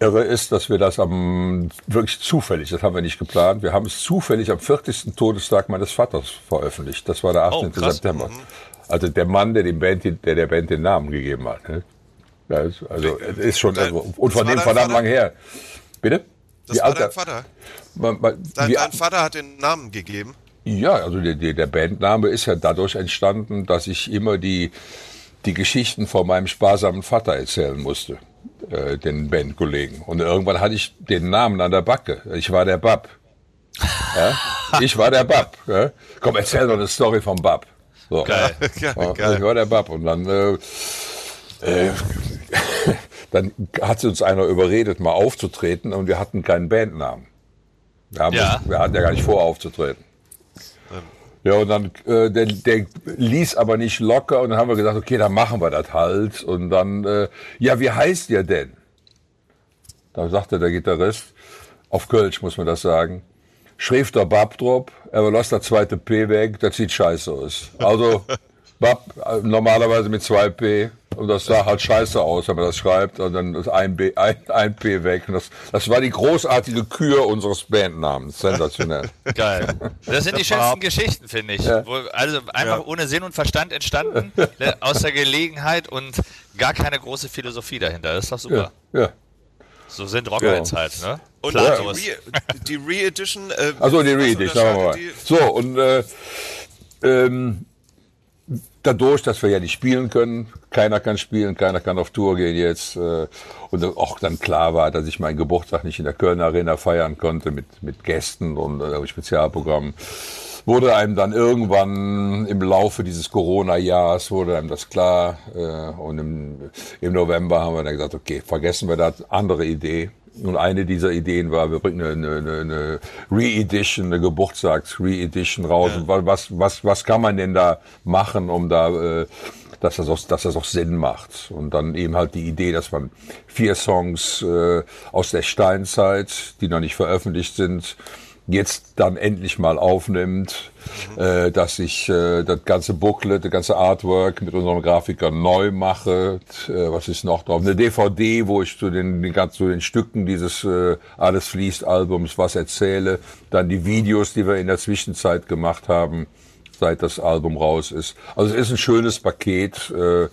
irre ist, dass wir das am wirklich zufällig, das haben wir nicht geplant, wir haben es zufällig am 40. Todestag meines Vaters veröffentlicht. Das war der 18. Oh. September. Also der Mann, der dem Band, der der Band den Namen gegeben hat. Ne? Ja, ist, also es ist schon irre. und das von dem verdammt lang her. Bitte? Das Wie war dein er- Vater. Man, man, Dein, dein Vater hat den Namen gegeben. ja, also der, der, Bandname ist ja dadurch entstanden, dass ich immer die, die Geschichten von meinem sparsamen Vater erzählen musste, äh, den Bandkollegen. Und irgendwann hatte ich den Namen an der Backe. Ich war der Bab. Ja? Ich war der Bab. Ja? Komm, erzähl doch eine Story vom Bab. So. Geil. Geil, Ja, geil. Ich war der Bab. Und dann, äh, äh, dann hat uns einer überredet, mal aufzutreten und wir hatten keinen Bandnamen. Wir, haben Ja. wir hatten ja gar nicht vor, aufzutreten. Ja, und dann, äh, der, der ließ aber nicht locker und dann haben wir gesagt, okay, dann machen wir das halt. Und dann, äh, ja, wie heißt ihr denn? Da sagte der Gitarrist, auf Kölsch muss man das sagen, schrieb der Bab aber lass das zweite P weg, das sieht scheiße aus. Also, Bab äh, normalerweise mit zwei P und das sah halt scheiße aus, wenn man das schreibt und dann ist ein, B, ein, ein P weg. Und das, das war die großartige Kür unseres Bandnamens. Sensationell. Geil. Das sind die schönsten Geschichten, finde ich. Ja. Wo, also einfach ohne Sinn und Verstand entstanden, ne, aus der Gelegenheit und gar keine große Philosophie dahinter. Das ist doch super. Ja, ja. So sind Rockerheads Ja. halt, ne? Und Planlos. die Re- die Re-Edition. Äh, Also die Re-Edition, sagen wir mal. unterscheidet die- So, und äh, ähm, dadurch, dass wir ja nicht spielen können, keiner kann spielen, keiner kann auf Tour gehen jetzt, äh, und auch dann klar war, dass ich meinen Geburtstag nicht in der Kölner Arena feiern konnte mit, mit Gästen und äh, Spezialprogrammen, wurde einem dann irgendwann im Laufe dieses Corona-Jahres wurde einem das klar äh, und im, im November haben wir dann gesagt, okay, vergessen wir das, andere Idee. Und eine dieser Ideen war, wir bringen eine, eine, eine Re-Edition, eine Geburtstags-Re-Edition raus. Und was, was, was kann man denn da machen, um da, äh, dass das, auch, dass das auch Sinn macht? Und dann eben halt die Idee, dass man vier Songs äh, aus der Steinzeit, die noch nicht veröffentlicht sind, jetzt dann endlich mal aufnimmt, äh, dass ich äh, das ganze Booklet, das ganze Artwork mit unserem Grafiker neu mache. Äh, was ist noch drauf? Eine DVD, wo ich zu den, den, ganzen- zu den Stücken dieses äh, Alles fließt Albums was erzähle. Dann die Videos, die wir in der Zwischenzeit gemacht haben seit das Album raus ist. Also es ist ein schönes Paket, äh,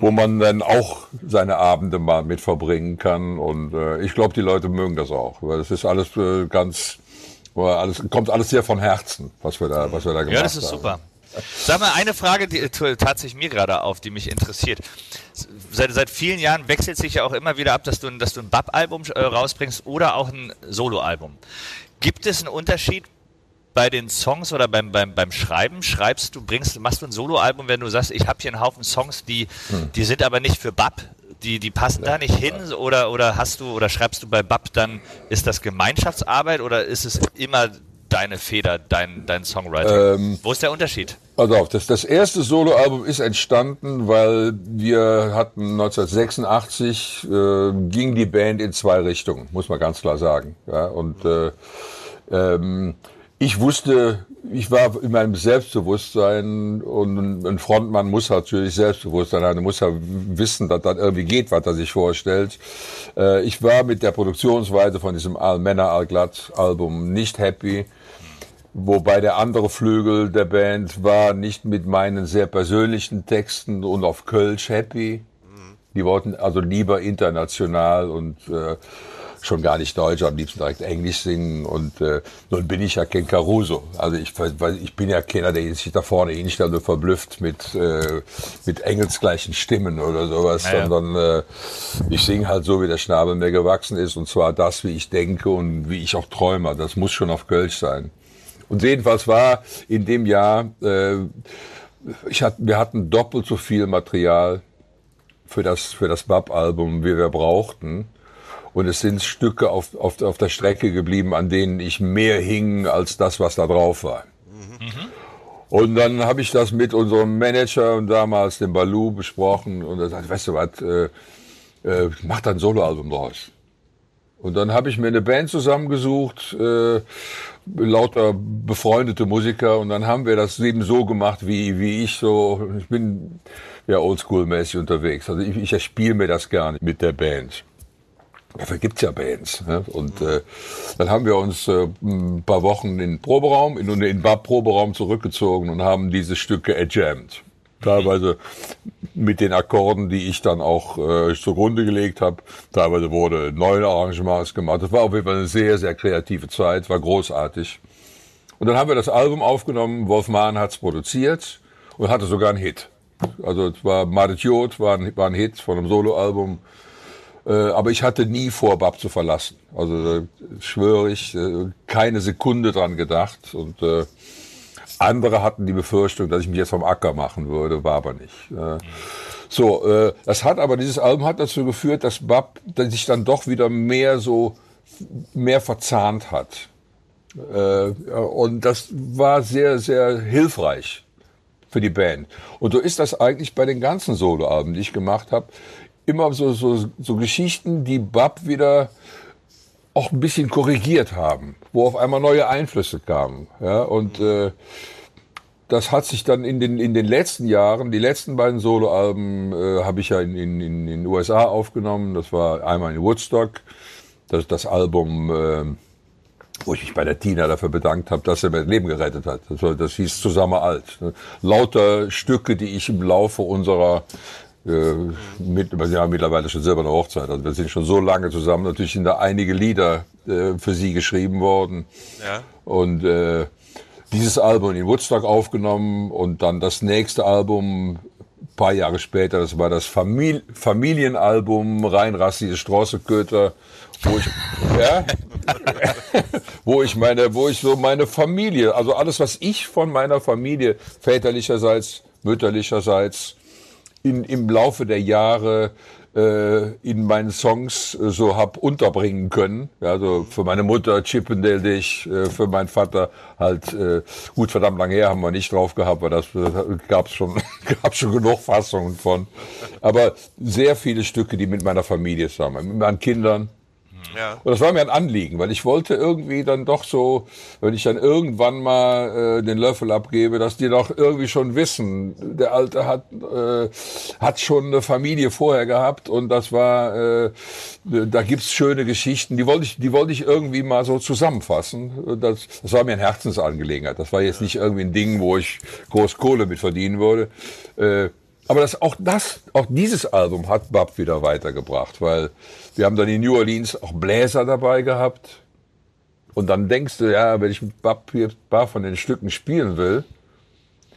wo man dann auch seine Abende mal mit verbringen kann. Und äh, ich glaube, die Leute mögen das auch, weil es ist alles äh, ganz, weil alles kommt alles sehr von Herzen, was wir da, was wir da gemacht haben. Ja, das ist super. Sag mal, eine Frage, die tatsächlich mir gerade auf, die mich interessiert. Seit, seit vielen Jahren wechselt sich ja auch immer wieder ab, dass du, ein- dass du ein Bab-Album äh, rausbringst oder auch ein Solo-Album. Gibt es einen Unterschied bei den Songs oder beim, beim, beim Schreiben? Schreibst du, bringst, machst du ein Solo-Album, wenn du sagst, ich habe hier einen Haufen Songs, die, die sind aber nicht für Bab, die, die passen da nicht hin oder, oder hast du oder schreibst du bei Bab dann, ist das Gemeinschaftsarbeit oder ist es immer deine Feder, dein, dein Songwriting? Wo ist der Unterschied? Also auf, das, das erste Soloalbum ist entstanden, weil wir hatten 1986 äh, ging die Band in zwei Richtungen, muss man ganz klar sagen. Ja, und äh, ähm, ich wusste, ich war in meinem Selbstbewusstsein und ein- Frontmann muss natürlich Selbstbewusstsein haben, muss ja wissen, dass das irgendwie geht, was er sich vorstellt. Äh, ich war mit der Produktionsweise von diesem All-Männer, All-Glatt-Album nicht happy. Wobei der andere Flügel der Band war nicht mit meinen sehr persönlichen Texten und auf Kölsch happy. Die wollten also lieber international und äh, schon gar nicht Deutsch, am liebsten direkt Englisch singen. Und äh, nun bin ich ja kein Caruso. Also ich, ich bin ja keiner, der sich da vorne hinstellt und verblüfft mit, äh, mit engelsgleichen Stimmen oder sowas, Ja, ja. sondern äh, ich singe halt so, wie der Schnabel mir gewachsen ist. Und zwar das, wie ich denke und wie ich auch träume. Das muss schon auf Kölsch sein. Und jedenfalls war in dem Jahr, äh, ich hat, wir hatten doppelt so viel Material für das, für das Bab-Album, wie wir brauchten. Und es sind Stücke auf, auf, auf der Strecke geblieben, an denen ich mehr hing als das, was da drauf war. Und dann habe ich das mit unserem Manager und damals dem Balu besprochen und er sagt, weißt du was, äh, äh, mach da ein Soloalbum draus. Und dann habe ich mir eine Band zusammengesucht, äh, lauter befreundete Musiker und dann haben wir das eben so gemacht, wie, wie ich so, ich bin ja oldschool-mäßig unterwegs. Also ich, ich spiele mir das gerne mit der Band. Dafür gibt's ja Bands. Ne? Und äh, dann haben wir uns äh, ein paar Wochen in den Proberaum, in, den Bab-Proberaum zurückgezogen und haben diese Stücke erjammt. Teilweise mit den Akkorden, die ich dann auch äh, zugrunde gelegt habe. Teilweise wurde neue Arrangements gemacht. Das war auf jeden Fall eine sehr, sehr kreative Zeit, war großartig. Und dann haben wir das Album aufgenommen, Wolf Mahn hat's produziert und hatte sogar einen Hit. Also es war Madet Jod, war ein, war ein Hit von einem Soloalbum. Äh, aber ich hatte nie vor, Bab zu verlassen. Also äh, schwöre ich, äh, keine Sekunde dran gedacht. Und äh, andere hatten die Befürchtung, dass ich mich jetzt vom Acker machen würde, war aber nicht. Äh, so, äh, das hat aber dieses Album hat dazu geführt, dass Bab sich dann doch wieder mehr so mehr verzahnt hat. Äh, und das war sehr, sehr hilfreich für die Band. Und so ist das eigentlich bei den ganzen Soloalben, die ich gemacht habe, immer so, so, so Geschichten, die Bab wieder auch ein bisschen korrigiert haben, wo auf einmal neue Einflüsse kamen. Ja, und äh, das hat sich dann in den, in den letzten Jahren, die letzten beiden Soloalben äh, habe ich ja in, in, in den USA aufgenommen. Das war einmal in Woodstock, das, das Album, äh, wo ich mich bei der Tina dafür bedankt habe, dass er mir das Leben gerettet hat. Das, war, das hieß Zusammen alt. Ne? Lauter Stücke, die ich im Laufe unserer Äh, mit, wir haben mittlerweile schon selber eine Hochzeit. Also wir sind schon so lange zusammen. Natürlich sind da einige Lieder äh, für sie geschrieben worden. Ja. Und äh, dieses Album in Woodstock aufgenommen und dann das nächste Album paar Jahre später, das war das Famili Familienalbum Rein rassige Strasseköter, wo ich, ja, wo ich meine, wo ich so meine Familie, also alles, was ich von meiner Familie väterlicherseits, mütterlicherseits in, im Laufe der Jahre äh, in meinen Songs äh, so hab unterbringen können. Also für meine Mutter Chippendale Dich, äh, für meinen Vater halt äh, gut verdammt lange her haben wir nicht drauf gehabt, weil das äh, gab's schon gab's schon genug Fassungen von. Aber sehr viele Stücke, die mit meiner Familie zusammen, mit meinen Kindern, Ja. und das war mir ein Anliegen, weil ich wollte irgendwie dann doch so, wenn ich dann irgendwann mal äh, den Löffel abgebe, dass die doch irgendwie schon wissen, der Alte hat äh, hat schon eine Familie vorher gehabt und das war, äh, da gibt's schöne Geschichten. Die wollte ich, die wollte ich irgendwie mal so zusammenfassen. Das, das war mir eine Herzensangelegenheit. Das war jetzt nicht irgendwie ein Ding, wo ich groß Kohle mit verdienen würde. Äh, aber das, auch das, auch dieses Album hat Bab wieder weitergebracht, weil wir haben dann in New Orleans auch Bläser dabei gehabt. Und dann denkst du, ja, wenn ich mit Bab hier ein paar von den Stücken spielen will,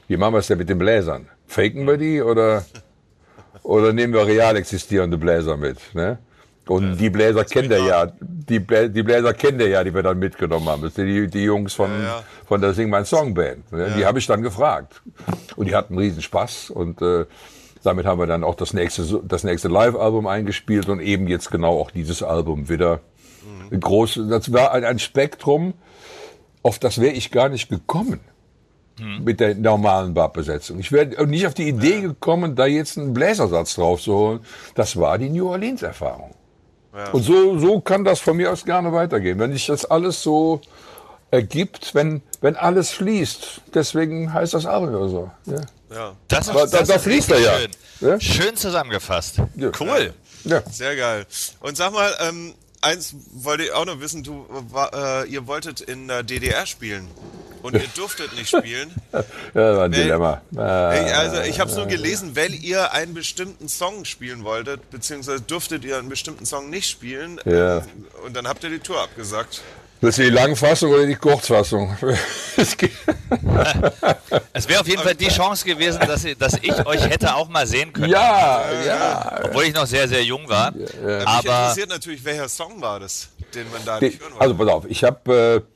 wie machen wir es denn mit den Bläsern? Faken wir die oder, oder nehmen wir real existierende Bläser mit? Ne? Und die Bläser kennt er ja, die, Blä die Bläser kennt er ja, die wir dann mitgenommen haben. Das sind die, die Jungs von, Ja, ja. von der Sing Mein Song Band. Ne? Die habe ich dann gefragt. Und die hatten riesen Spaß und äh, damit haben wir dann auch das nächste, das nächste Live-Album eingespielt und eben jetzt genau auch dieses Album wieder. Mhm. Groß, das war ein, ein Spektrum, auf das wäre ich gar nicht gekommen Mhm. mit der normalen Bab-Besetzung. Ich wäre nicht auf die Idee gekommen, da jetzt einen Bläsersatz drauf zu holen. Das war die New Orleans-Erfahrung. Und so, so kann das von mir aus gerne weitergehen. Wenn sich das alles so ergibt, wenn, wenn alles fließt. Deswegen heißt das oder so. Ja. Ja. Das Aber da- da fließt er ja. Schön. Ja? schön zusammengefasst. Ja. Cool. Ja. Sehr geil. Und sag mal, ähm, eins wollte ich auch noch wissen, du, wa- äh, ihr wolltet in der DDR spielen und ihr durftet nicht spielen. ja, das war ein Weil- Dilemma. Ich, also ich habe es nur gelesen, weil ihr einen bestimmten Song spielen wolltet, beziehungsweise durftet ihr einen bestimmten Song nicht spielen. Ja. ähm, Und dann habt ihr die Tour abgesagt. Willst du die Langfassung oder die Kurzfassung? Es wäre auf jeden Fall die Chance gewesen, dass, ich- dass ich euch hätte auch mal sehen können. ja, ja. Obwohl ich noch sehr, sehr jung war. Mich Aber interessiert natürlich, welcher Song war das, den man da nicht hören wollte. Also pass auf, ich habe, äh,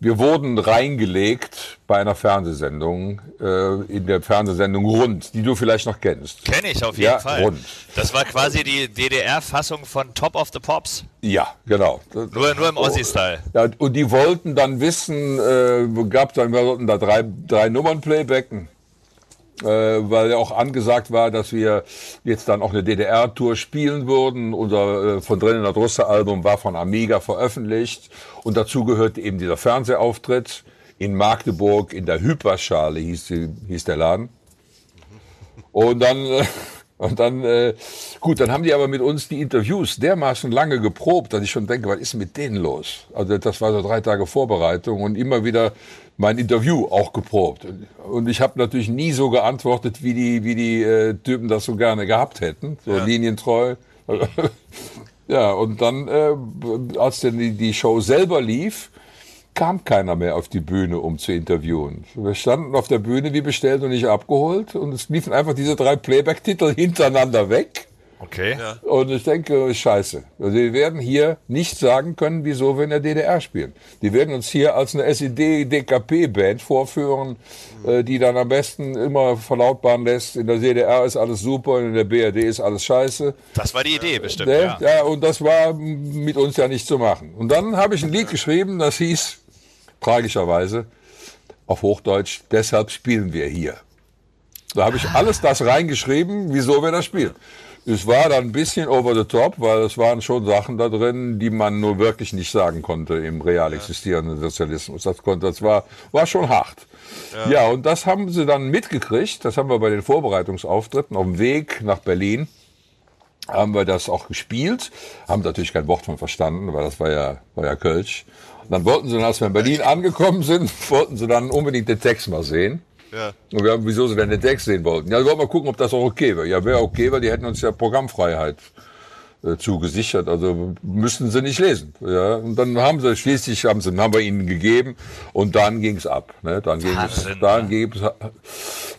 wir wurden reingelegt bei einer Fernsehsendung, äh, in der Fernsehsendung Rund, die du vielleicht noch kennst. kenne ich auf jeden Ja, Fall. rund. Das war quasi die DDR-Fassung von Top of the Pops. Ja, genau. Nur, nur im Ossi-Style. Ja, und die wollten dann wissen, äh, gab dann, wir sollten da drei, drei Nummern playbacken. Äh, weil ja auch angesagt war, dass wir jetzt dann auch eine DDR-Tour spielen würden. Unser äh, von drinnen das Russe Album war von Amiga veröffentlicht und dazu gehörte eben dieser Fernsehauftritt in Magdeburg in der Hyperschale hieß, hieß der Laden. Und dann, äh, und dann, äh, gut, dann haben die aber mit uns die Interviews dermaßen lange geprobt, dass ich schon denke, was ist mit denen los? Also das war so drei Tage Vorbereitung und immer wieder mein Interview auch geprobt. Und ich habe natürlich nie so geantwortet, wie die, wie die äh, Typen das so gerne gehabt hätten, so linientreu. ja, und dann, äh, als dann die, die Show selber lief, kam keiner mehr auf die Bühne, um zu interviewen. Wir standen auf der Bühne wie bestellt und nicht abgeholt und es liefen einfach diese drei Playback-Titel hintereinander weg. Okay. Und ich denke, scheiße. Also wir werden hier nicht sagen können, wieso wir in der DDR spielen. Die werden uns hier als eine SED-DKP-Band vorführen, äh, die dann am besten immer verlautbaren lässt, in der DDR ist alles super und in der BRD ist alles scheiße. Das war die Idee bestimmt, Ne? ja. Ja, und das war mit uns ja nicht zu machen. Und dann habe ich ein Lied geschrieben, das hieß, tragischerweise, auf Hochdeutsch, deshalb spielen wir hier. Da habe ich alles das reingeschrieben, wieso wir das spielen. Es war dann ein bisschen over the top, weil es waren schon Sachen da drin, die man nur wirklich nicht sagen konnte im real existierenden Sozialismus. Das konnte, das war, war schon hart. Ja. und das haben sie dann mitgekriegt. Das haben wir bei den Vorbereitungsauftritten auf dem Weg nach Berlin haben wir das auch gespielt, haben natürlich kein Wort von verstanden, weil das war ja, war ja Kölsch. Und dann wollten sie, als wir in Berlin angekommen sind, wollten sie dann unbedingt den Text mal sehen. Ja. Und wir haben, wieso sie denn den Text sehen wollten. Ja, wir wollten mal gucken, ob das auch okay wäre. Ja, wäre okay, weil die hätten uns ja Programmfreiheit äh, zugesichert. Also müssten sie nicht lesen. Ja, und dann haben sie schließlich haben, sie, haben wir ihnen gegeben und dann ging es ab. Ne? Dann ging es, dann ging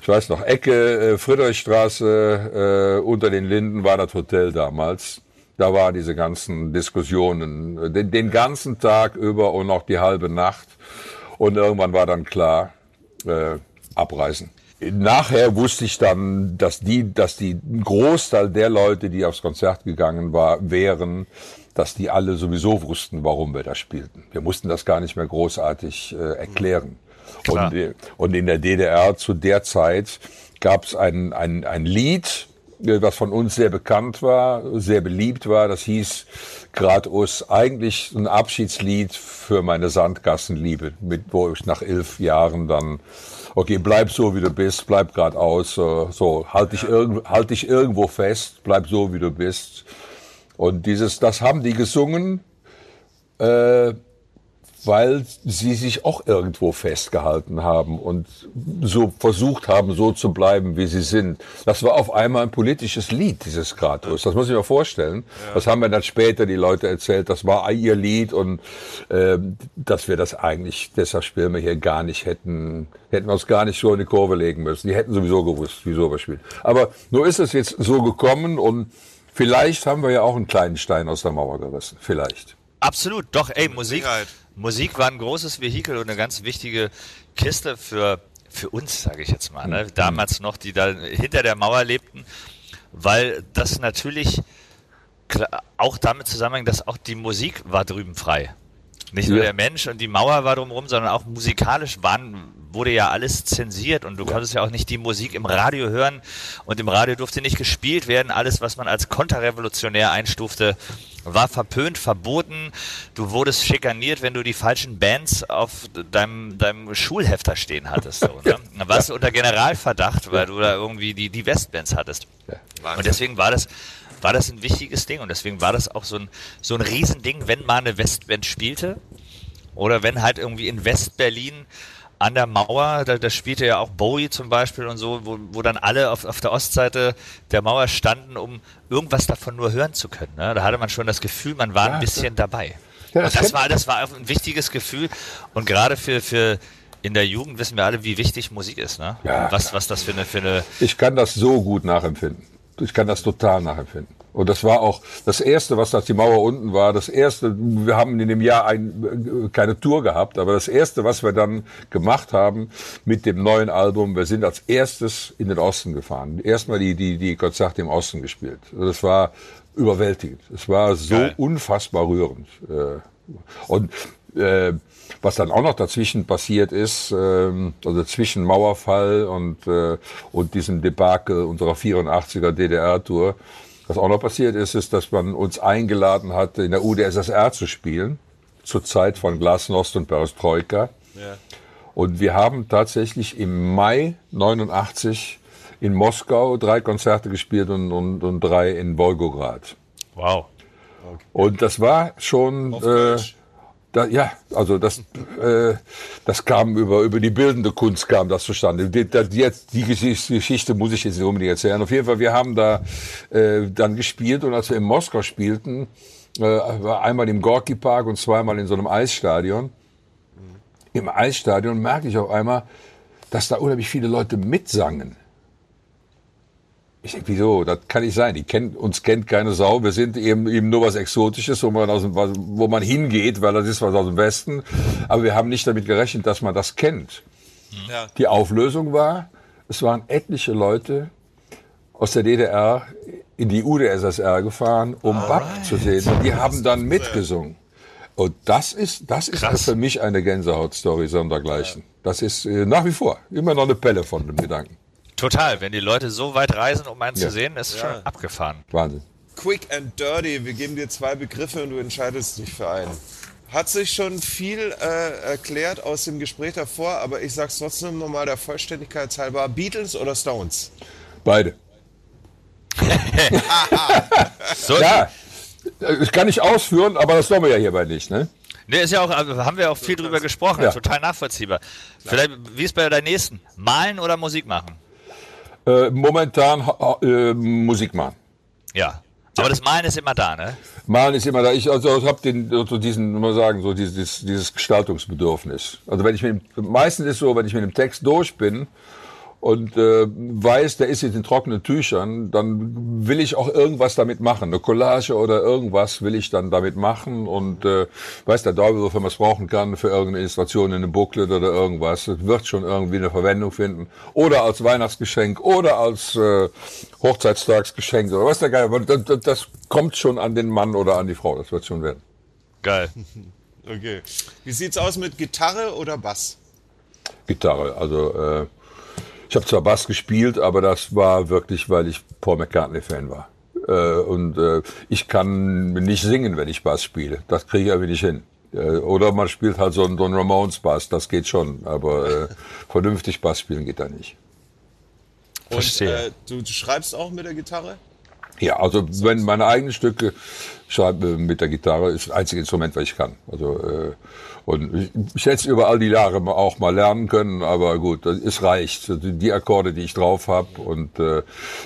ich weiß noch, Ecke, äh, Friedrichstraße, äh, unter den Linden war das Hotel damals. Da waren diese ganzen Diskussionen äh, den, den ganzen Tag über und noch die halbe Nacht. Und irgendwann war dann klar, äh, abreisen. Nachher wusste ich dann, dass die, dass die Großteil der Leute, die aufs Konzert gegangen war, wären, dass die alle sowieso wussten, warum wir da spielten. Wir mussten das gar nicht mehr großartig äh, erklären. Und, äh, und in der DDR zu der Zeit gab es ein, ein, ein Lied, äh, was von uns sehr bekannt war, sehr beliebt war. Das hieß Gradus, eigentlich ein Abschiedslied für meine Sandgassenliebe, mit, wo ich nach elf Jahren dann okay, bleib so wie du bist, bleib geradeaus, so, so halt dich, irgend, halt dich irgendwo fest, bleib so wie du bist. Und dieses, das haben die gesungen, äh, weil sie sich auch irgendwo festgehalten haben und so versucht haben, so zu bleiben, wie sie sind. Das war auf einmal ein politisches Lied, dieses Kratos. Das muss ich mir vorstellen. Ja. Das haben mir dann später die Leute erzählt. Das war ihr Lied und äh, dass wir das eigentlich, deshalb spielen wir hier gar nicht hätten, hätten wir uns gar nicht so in die Kurve legen müssen. Die hätten sowieso gewusst, wieso wir spielen. Aber nur ist es jetzt so gekommen und vielleicht haben wir ja auch einen kleinen Stein aus der Mauer gerissen. Vielleicht. Absolut, doch, ey, Musik. Sicherheit. Musik war ein großes Vehikel und eine ganz wichtige Kiste für, für uns, sage ich jetzt mal. Ne? Mhm. Damals noch, die da hinter der Mauer lebten, weil das natürlich auch damit zusammenhängt, dass auch die Musik war drüben frei. Nicht nur ja. der Mensch und die Mauer war drumherum, sondern auch musikalisch waren, wurde ja alles zensiert und du ja. konntest ja auch nicht die Musik im Radio hören und im Radio durfte nicht gespielt werden. Alles, was man als konterrevolutionär einstufte, war verpönt, verboten. Du wurdest schikaniert, wenn du die falschen Bands auf deinem, deinem Schulhefter stehen hattest. So, ne? Dann warst du unter Generalverdacht, weil du da irgendwie die, die Westbands hattest. Und deswegen war das, war das ein wichtiges Ding und deswegen war das auch so ein, so ein Riesending, wenn mal eine Westband spielte oder wenn halt irgendwie in Westberlin an der Mauer, da, da spielte ja auch Bowie zum Beispiel und so, wo, wo dann alle auf, auf der Ostseite der Mauer standen, um irgendwas davon nur hören zu können. Ne? Da hatte man schon das Gefühl, man war ja, ein bisschen ja. dabei. Ja, das, das war, das war ein wichtiges Gefühl und gerade für, für in der Jugend wissen wir alle, wie wichtig Musik ist. Ne? Ja, was, was das für eine, für eine. Ich kann das so gut nachempfinden. Ich kann das total nachempfinden. Und das war auch das erste, was als die Mauer unten war. Das erste, wir haben in dem Jahr ein, keine Tour gehabt, aber das erste, was wir dann gemacht haben mit dem neuen Album, wir sind als erstes in den Osten gefahren. Erstmal die, die, die Konzerte im Osten gespielt. Also das war überwältigend. Es war so Geil. unfassbar rührend. Äh, und äh, was dann auch noch dazwischen passiert ist, ähm, also zwischen Mauerfall und, äh, und diesem Debakel unserer 84er DDR-Tour, was auch noch passiert ist, ist, dass man uns eingeladen hat, in der UdSSR zu spielen, zur Zeit von Glasnost und Perestroika. Ja. Und wir haben tatsächlich im Mai 89 in Moskau drei Konzerte gespielt und, und, und drei in Wolgograd. Wow. Okay. Und das war schon äh, da, ja, also das, äh, das kam über, über die bildende Kunst kam das zustande. Die, die, jetzt, die Geschichte muss ich jetzt nicht unbedingt erzählen. Auf jeden Fall, wir haben da äh, dann gespielt und als wir in Moskau spielten, äh, einmal im Gorki Park und zweimal in so einem Eisstadion. Im Eisstadion merke ich auf einmal, dass da unheimlich viele Leute mitsangen. Ich denke, wieso? Das kann nicht sein. Die kennt, uns kennt keine Sau. Wir sind eben, eben nur was Exotisches, wo man, aus dem, wo man hingeht, weil das ist was aus dem Westen. Aber wir haben nicht damit gerechnet, dass man das kennt. Ja. Die Auflösung war, es waren etliche Leute aus der DDR in die UdSSR gefahren, um Alright. Bach zu sehen. Und die haben dann mitgesungen. Und das ist, das ist für mich eine Gänsehautstory sondergleichen. Das ist äh, nach wie vor immer noch eine Pelle von dem Gedanken. Total, wenn die Leute so weit reisen, um einen ja. zu sehen, ist ja. schon abgefahren. Wahnsinn. Quick and dirty, wir geben dir zwei Begriffe und du entscheidest dich für einen. Hat sich schon viel äh, erklärt aus dem Gespräch davor, aber ich sag's trotzdem nochmal der Vollständigkeit halber. Beatles oder Stones? Beide. so ja, ich kann nicht ausführen, aber das wollen wir ja hierbei nicht, ne? Nee, ist ja auch, also haben wir auch viel drüber gesprochen, Ja. total nachvollziehbar. Vielleicht, wie ist bei deinem nächsten? Malen oder Musik machen? Äh, momentan äh, Musik machen. Ja. Aber das Malen ist immer da, ne? Malen ist immer da. Ich also habe den so diesen, muss man sagen, so dieses, dieses Gestaltungsbedürfnis. Also wenn ich mit dem, meistens ist so, wenn ich mit dem Text durch bin und äh, weiß, der ist jetzt in trockenen Tüchern, dann will ich auch irgendwas damit machen. Eine Collage oder irgendwas will ich dann damit machen und äh, weiß der Teufel, wofür man es brauchen kann, für irgendeine Illustration in einem Booklet oder irgendwas. Es wird schon irgendwie eine Verwendung finden. Oder als Weihnachtsgeschenk oder als äh, Hochzeitstagsgeschenk oder was der Geil. Das, das, das kommt schon an den Mann oder an die Frau. Das wird schon werden. Geil. Okay. Wie sieht's aus mit Gitarre oder Bass? Gitarre. Also äh, ich habe zwar Bass gespielt, aber das war wirklich, weil ich Paul McCartney-Fan war. Äh, und äh, ich kann nicht singen, wenn ich Bass spiele. Das kriege ich aber nicht hin. Äh, oder man spielt halt so einen, so einen Ramones-Bass, das geht schon. Aber äh, vernünftig Bass spielen geht da nicht. Und Verstehe. äh, du, du schreibst auch mit der Gitarre? Ja, also wenn meine eigenen Stücke schreibe mit der Gitarre, ist das einzige Instrument, was ich kann. Also äh, und ich, hätte es über all die Jahre auch mal lernen können, aber gut, es reicht. Also Die Akkorde, die ich drauf habe und äh,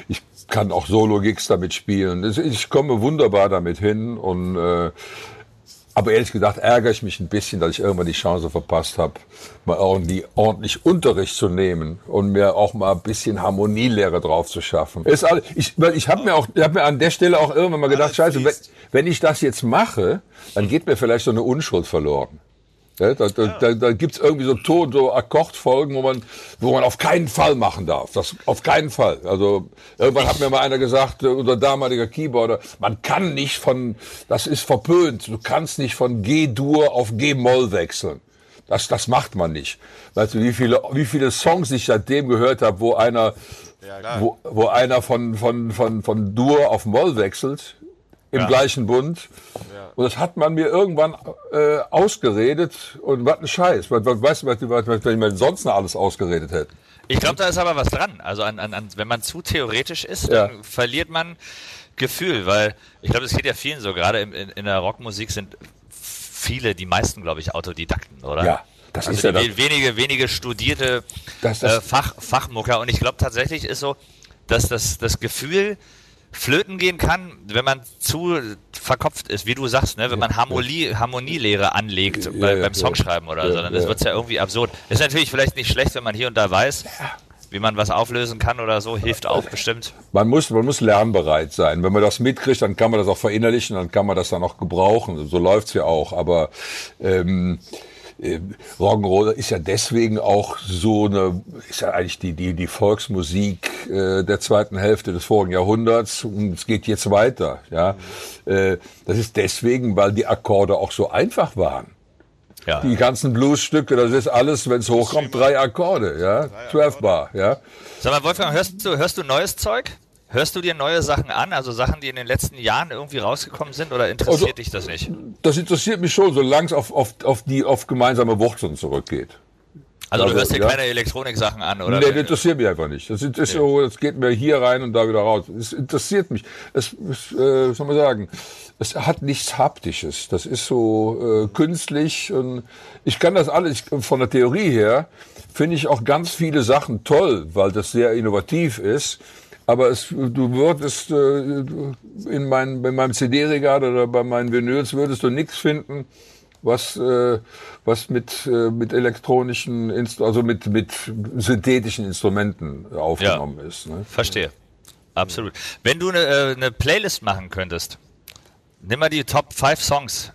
ich kann auch Solo-Gigs damit spielen. Ich komme wunderbar damit hin und äh, aber ehrlich gesagt ärgere ich mich ein bisschen, dass ich irgendwann die Chance verpasst habe, mal irgendwie ordentlich Unterricht zu nehmen und mir auch mal ein bisschen Harmonielehre drauf zu schaffen. Ist all, ich weil ich habe mir auch, ich habe mir an der Stelle auch irgendwann mal gedacht, scheiße, wenn, wenn ich das jetzt mache, dann geht mir vielleicht so eine Unschuld verloren. Ja, da da, da, da gibt's irgendwie so Ton, so Akkordfolgen, wo man, wo man auf keinen Fall machen darf. Das auf keinen Fall. Also irgendwann hat mir mal einer gesagt, äh, unser damaliger Keyboarder, man kann nicht von, das ist verpönt. Du kannst nicht von G-Dur auf G-Moll wechseln. Das, das macht man nicht. Weißt du, wie viele, wie viele Songs ich seitdem gehört habe, wo einer, klar. wo, wo einer von, von, von, von Dur auf Moll wechselt, im gleichen Bund. Und das hat man mir irgendwann äh, ausgeredet und was ein Scheiß. Was, was, weißt du, was, was, was wenn man sonst noch alles ausgeredet hätte? Ich glaube, da ist aber was dran. Also an, an, an, wenn man zu theoretisch ist, Ja. dann verliert man Gefühl, weil ich glaube, das geht ja vielen so. Gerade in, in, in der Rockmusik sind viele, die meisten, glaube ich, Autodidakten, oder? Ja, das also ist ja die das. we- wenige, wenige studierte Das- das- äh, Fach, Fachmucker. Und ich glaube tatsächlich ist so, dass das, das Gefühl flöten gehen kann, wenn man zu verkopft ist, wie du sagst, ne? wenn man Harmonie, Harmonielehre anlegt bei, ja, beim. Songschreiben oder so, dann ja. wird's ja irgendwie absurd. Ist natürlich vielleicht nicht schlecht, wenn man hier und da weiß, wie man was auflösen kann oder so, hilft auch bestimmt. Man muss, man muss lernbereit sein. Wenn man das mitkriegt, dann kann man das auch verinnerlichen, dann kann man das dann auch gebrauchen. So läuft's ja auch. Aber ähm, äh, Rock'n'Roll ist ja deswegen auch so eine, ist ja eigentlich die, die, die Volksmusik äh, der zweiten Hälfte des vorigen Jahrhunderts und es geht jetzt weiter. Ja, äh, Das ist deswegen, weil die Akkorde auch so einfach waren. Ja. Die ganzen Bluesstücke, das ist alles, wenn es hochkommt, drei Akkorde, ja, 12 Bar, ja. Sag mal, Wolfgang, hörst du, hörst du neues Zeug? Hörst du dir neue Sachen an, also Sachen, die in den letzten Jahren irgendwie rausgekommen sind, oder interessiert Also- dich das nicht? Das interessiert mich schon, solange es auf, auf, auf die auf gemeinsame Wurzeln zurückgeht. Also, du also, hörst dir ja. keine Elektronik-Sachen an, oder? nee, das interessiert mich einfach nicht. Das ist, ist so, es geht mir hier rein und da wieder raus. Es interessiert mich. Es, es äh, soll man sagen, es hat nichts Haptisches. Das ist so äh, künstlich und ich kann das alles ich, von der Theorie her finde ich auch ganz viele Sachen toll, weil das sehr innovativ ist. Aber es, du würdest äh, in, mein, in meinem CD-Regal oder bei meinen Vinyls würdest du nichts finden, was, äh, was mit, äh, mit elektronischen, Inst also mit, mit synthetischen Instrumenten aufgenommen ist. Ne? Verstehe. Absolut. Wenn du eine, eine Playlist machen könntest, nimm mal die Top 5 Songs,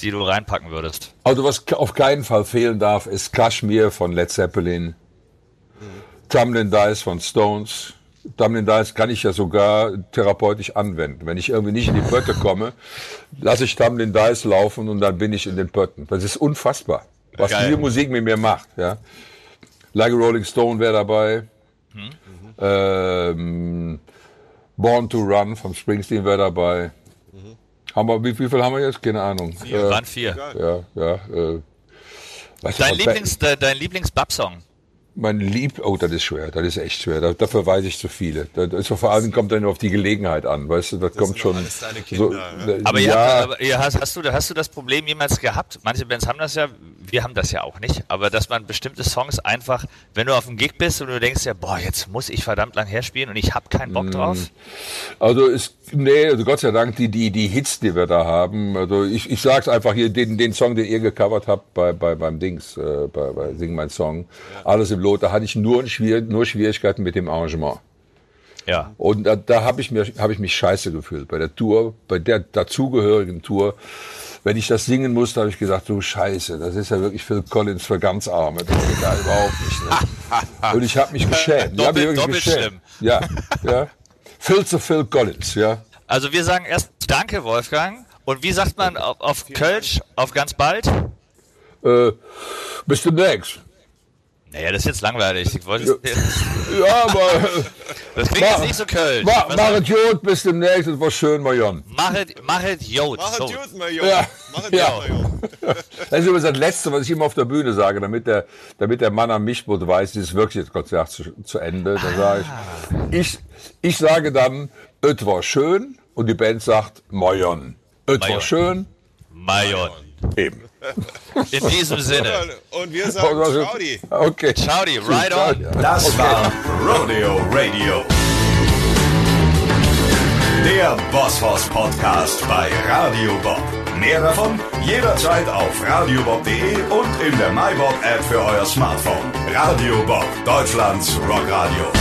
die du reinpacken würdest. Also was auf keinen Fall fehlen darf, ist Kashmir von Led Zeppelin, Tamlin Dice von Stones. Tamlin Dice kann ich ja sogar therapeutisch anwenden. Wenn ich irgendwie nicht in die Pötte komme, lasse ich Tamlin Dice laufen und dann bin ich in den Pötten. Das ist unfassbar, was Geil. diese Musik mit mir macht. Ja. Like a Rolling Stone wäre dabei. Ähm, Born to Run von Springsteen wäre dabei. Haben wir, wie, wie viel haben wir jetzt? Keine Ahnung. Äh, Waren vier. ja, ja. Äh, Dein Lieblings, de, dein Lieblings-Bub-Song? Mein Lieb, oh, das ist schwer, das ist echt schwer. Da, dafür weiß ich zu viele. Das ist vor allem kommt dann auf die Gelegenheit an, weißt du, das, das kommt schon. Alles deine Kinder, so, ja. Aber, ja, habt, aber ihr hast, hast, du, hast du das Problem jemals gehabt? Manche Bands haben das ja, wir haben das ja auch nicht, aber dass man bestimmte Songs einfach, wenn du auf dem Gig bist und du denkst ja, boah, jetzt muss ich verdammt lang herspielen und ich habe keinen Bock drauf. Also ist, nee, also Gott sei Dank, die, die, die Hits, die wir da haben, also ich, ich sag's einfach hier, den, den Song, den ihr gecovert habt bei, bei, beim Dings, äh, bei, bei Sing mein Song, alles im Lot, da hatte ich nur, Schwier nur Schwierigkeiten mit dem Arrangement. Ja. Und da, da habe ich, mir hab ich mich scheiße gefühlt. Bei der Tour, bei der dazugehörigen Tour, wenn ich das singen musste, habe ich gesagt, du Scheiße, das ist ja wirklich Phil Collins für ganz Arme. Das geht da überhaupt nicht. Ne? Und ich habe mich geschämt. ich hab mich wirklich geschämt. Ja, ja. Phil zu Phil Collins, ja. Also wir sagen erst Danke, Wolfgang. Und wie sagt man auf, auf Kölsch, auf ganz bald? Äh, bis demnächst. Naja, das ist jetzt langweilig. Ich wollte, Ja, aber das klingt jetzt nicht so Kölsch. mach, Was- mach es gut, bis demnächst. Das war schön, Marion. Machet, machet Jod. Mach So. es gut, mein Junge. Ja. Mach es Ja. gut, Junge. Das ist übrigens das Letzte, was ich immer auf der Bühne sage, damit der, damit der Mann am Mischpult weiß, es ist wirklich das Konzert zu, zu Ende. Dann sage ich, ich, ich sage dann, es war schön und die Band sagt, Marion. Es war Marion. schön, Mayon. eben. In diesem Sinne. Und wir sagen Claudi. Okay. Ciao, die, right on. Das war Rodeo Radio. Der Bosshaus Podcast bei Radio Bob. Mehr davon jederzeit auf radiobob.de und in der MyBob App für euer Smartphone. Radio Bob, Deutschlands Rockradio.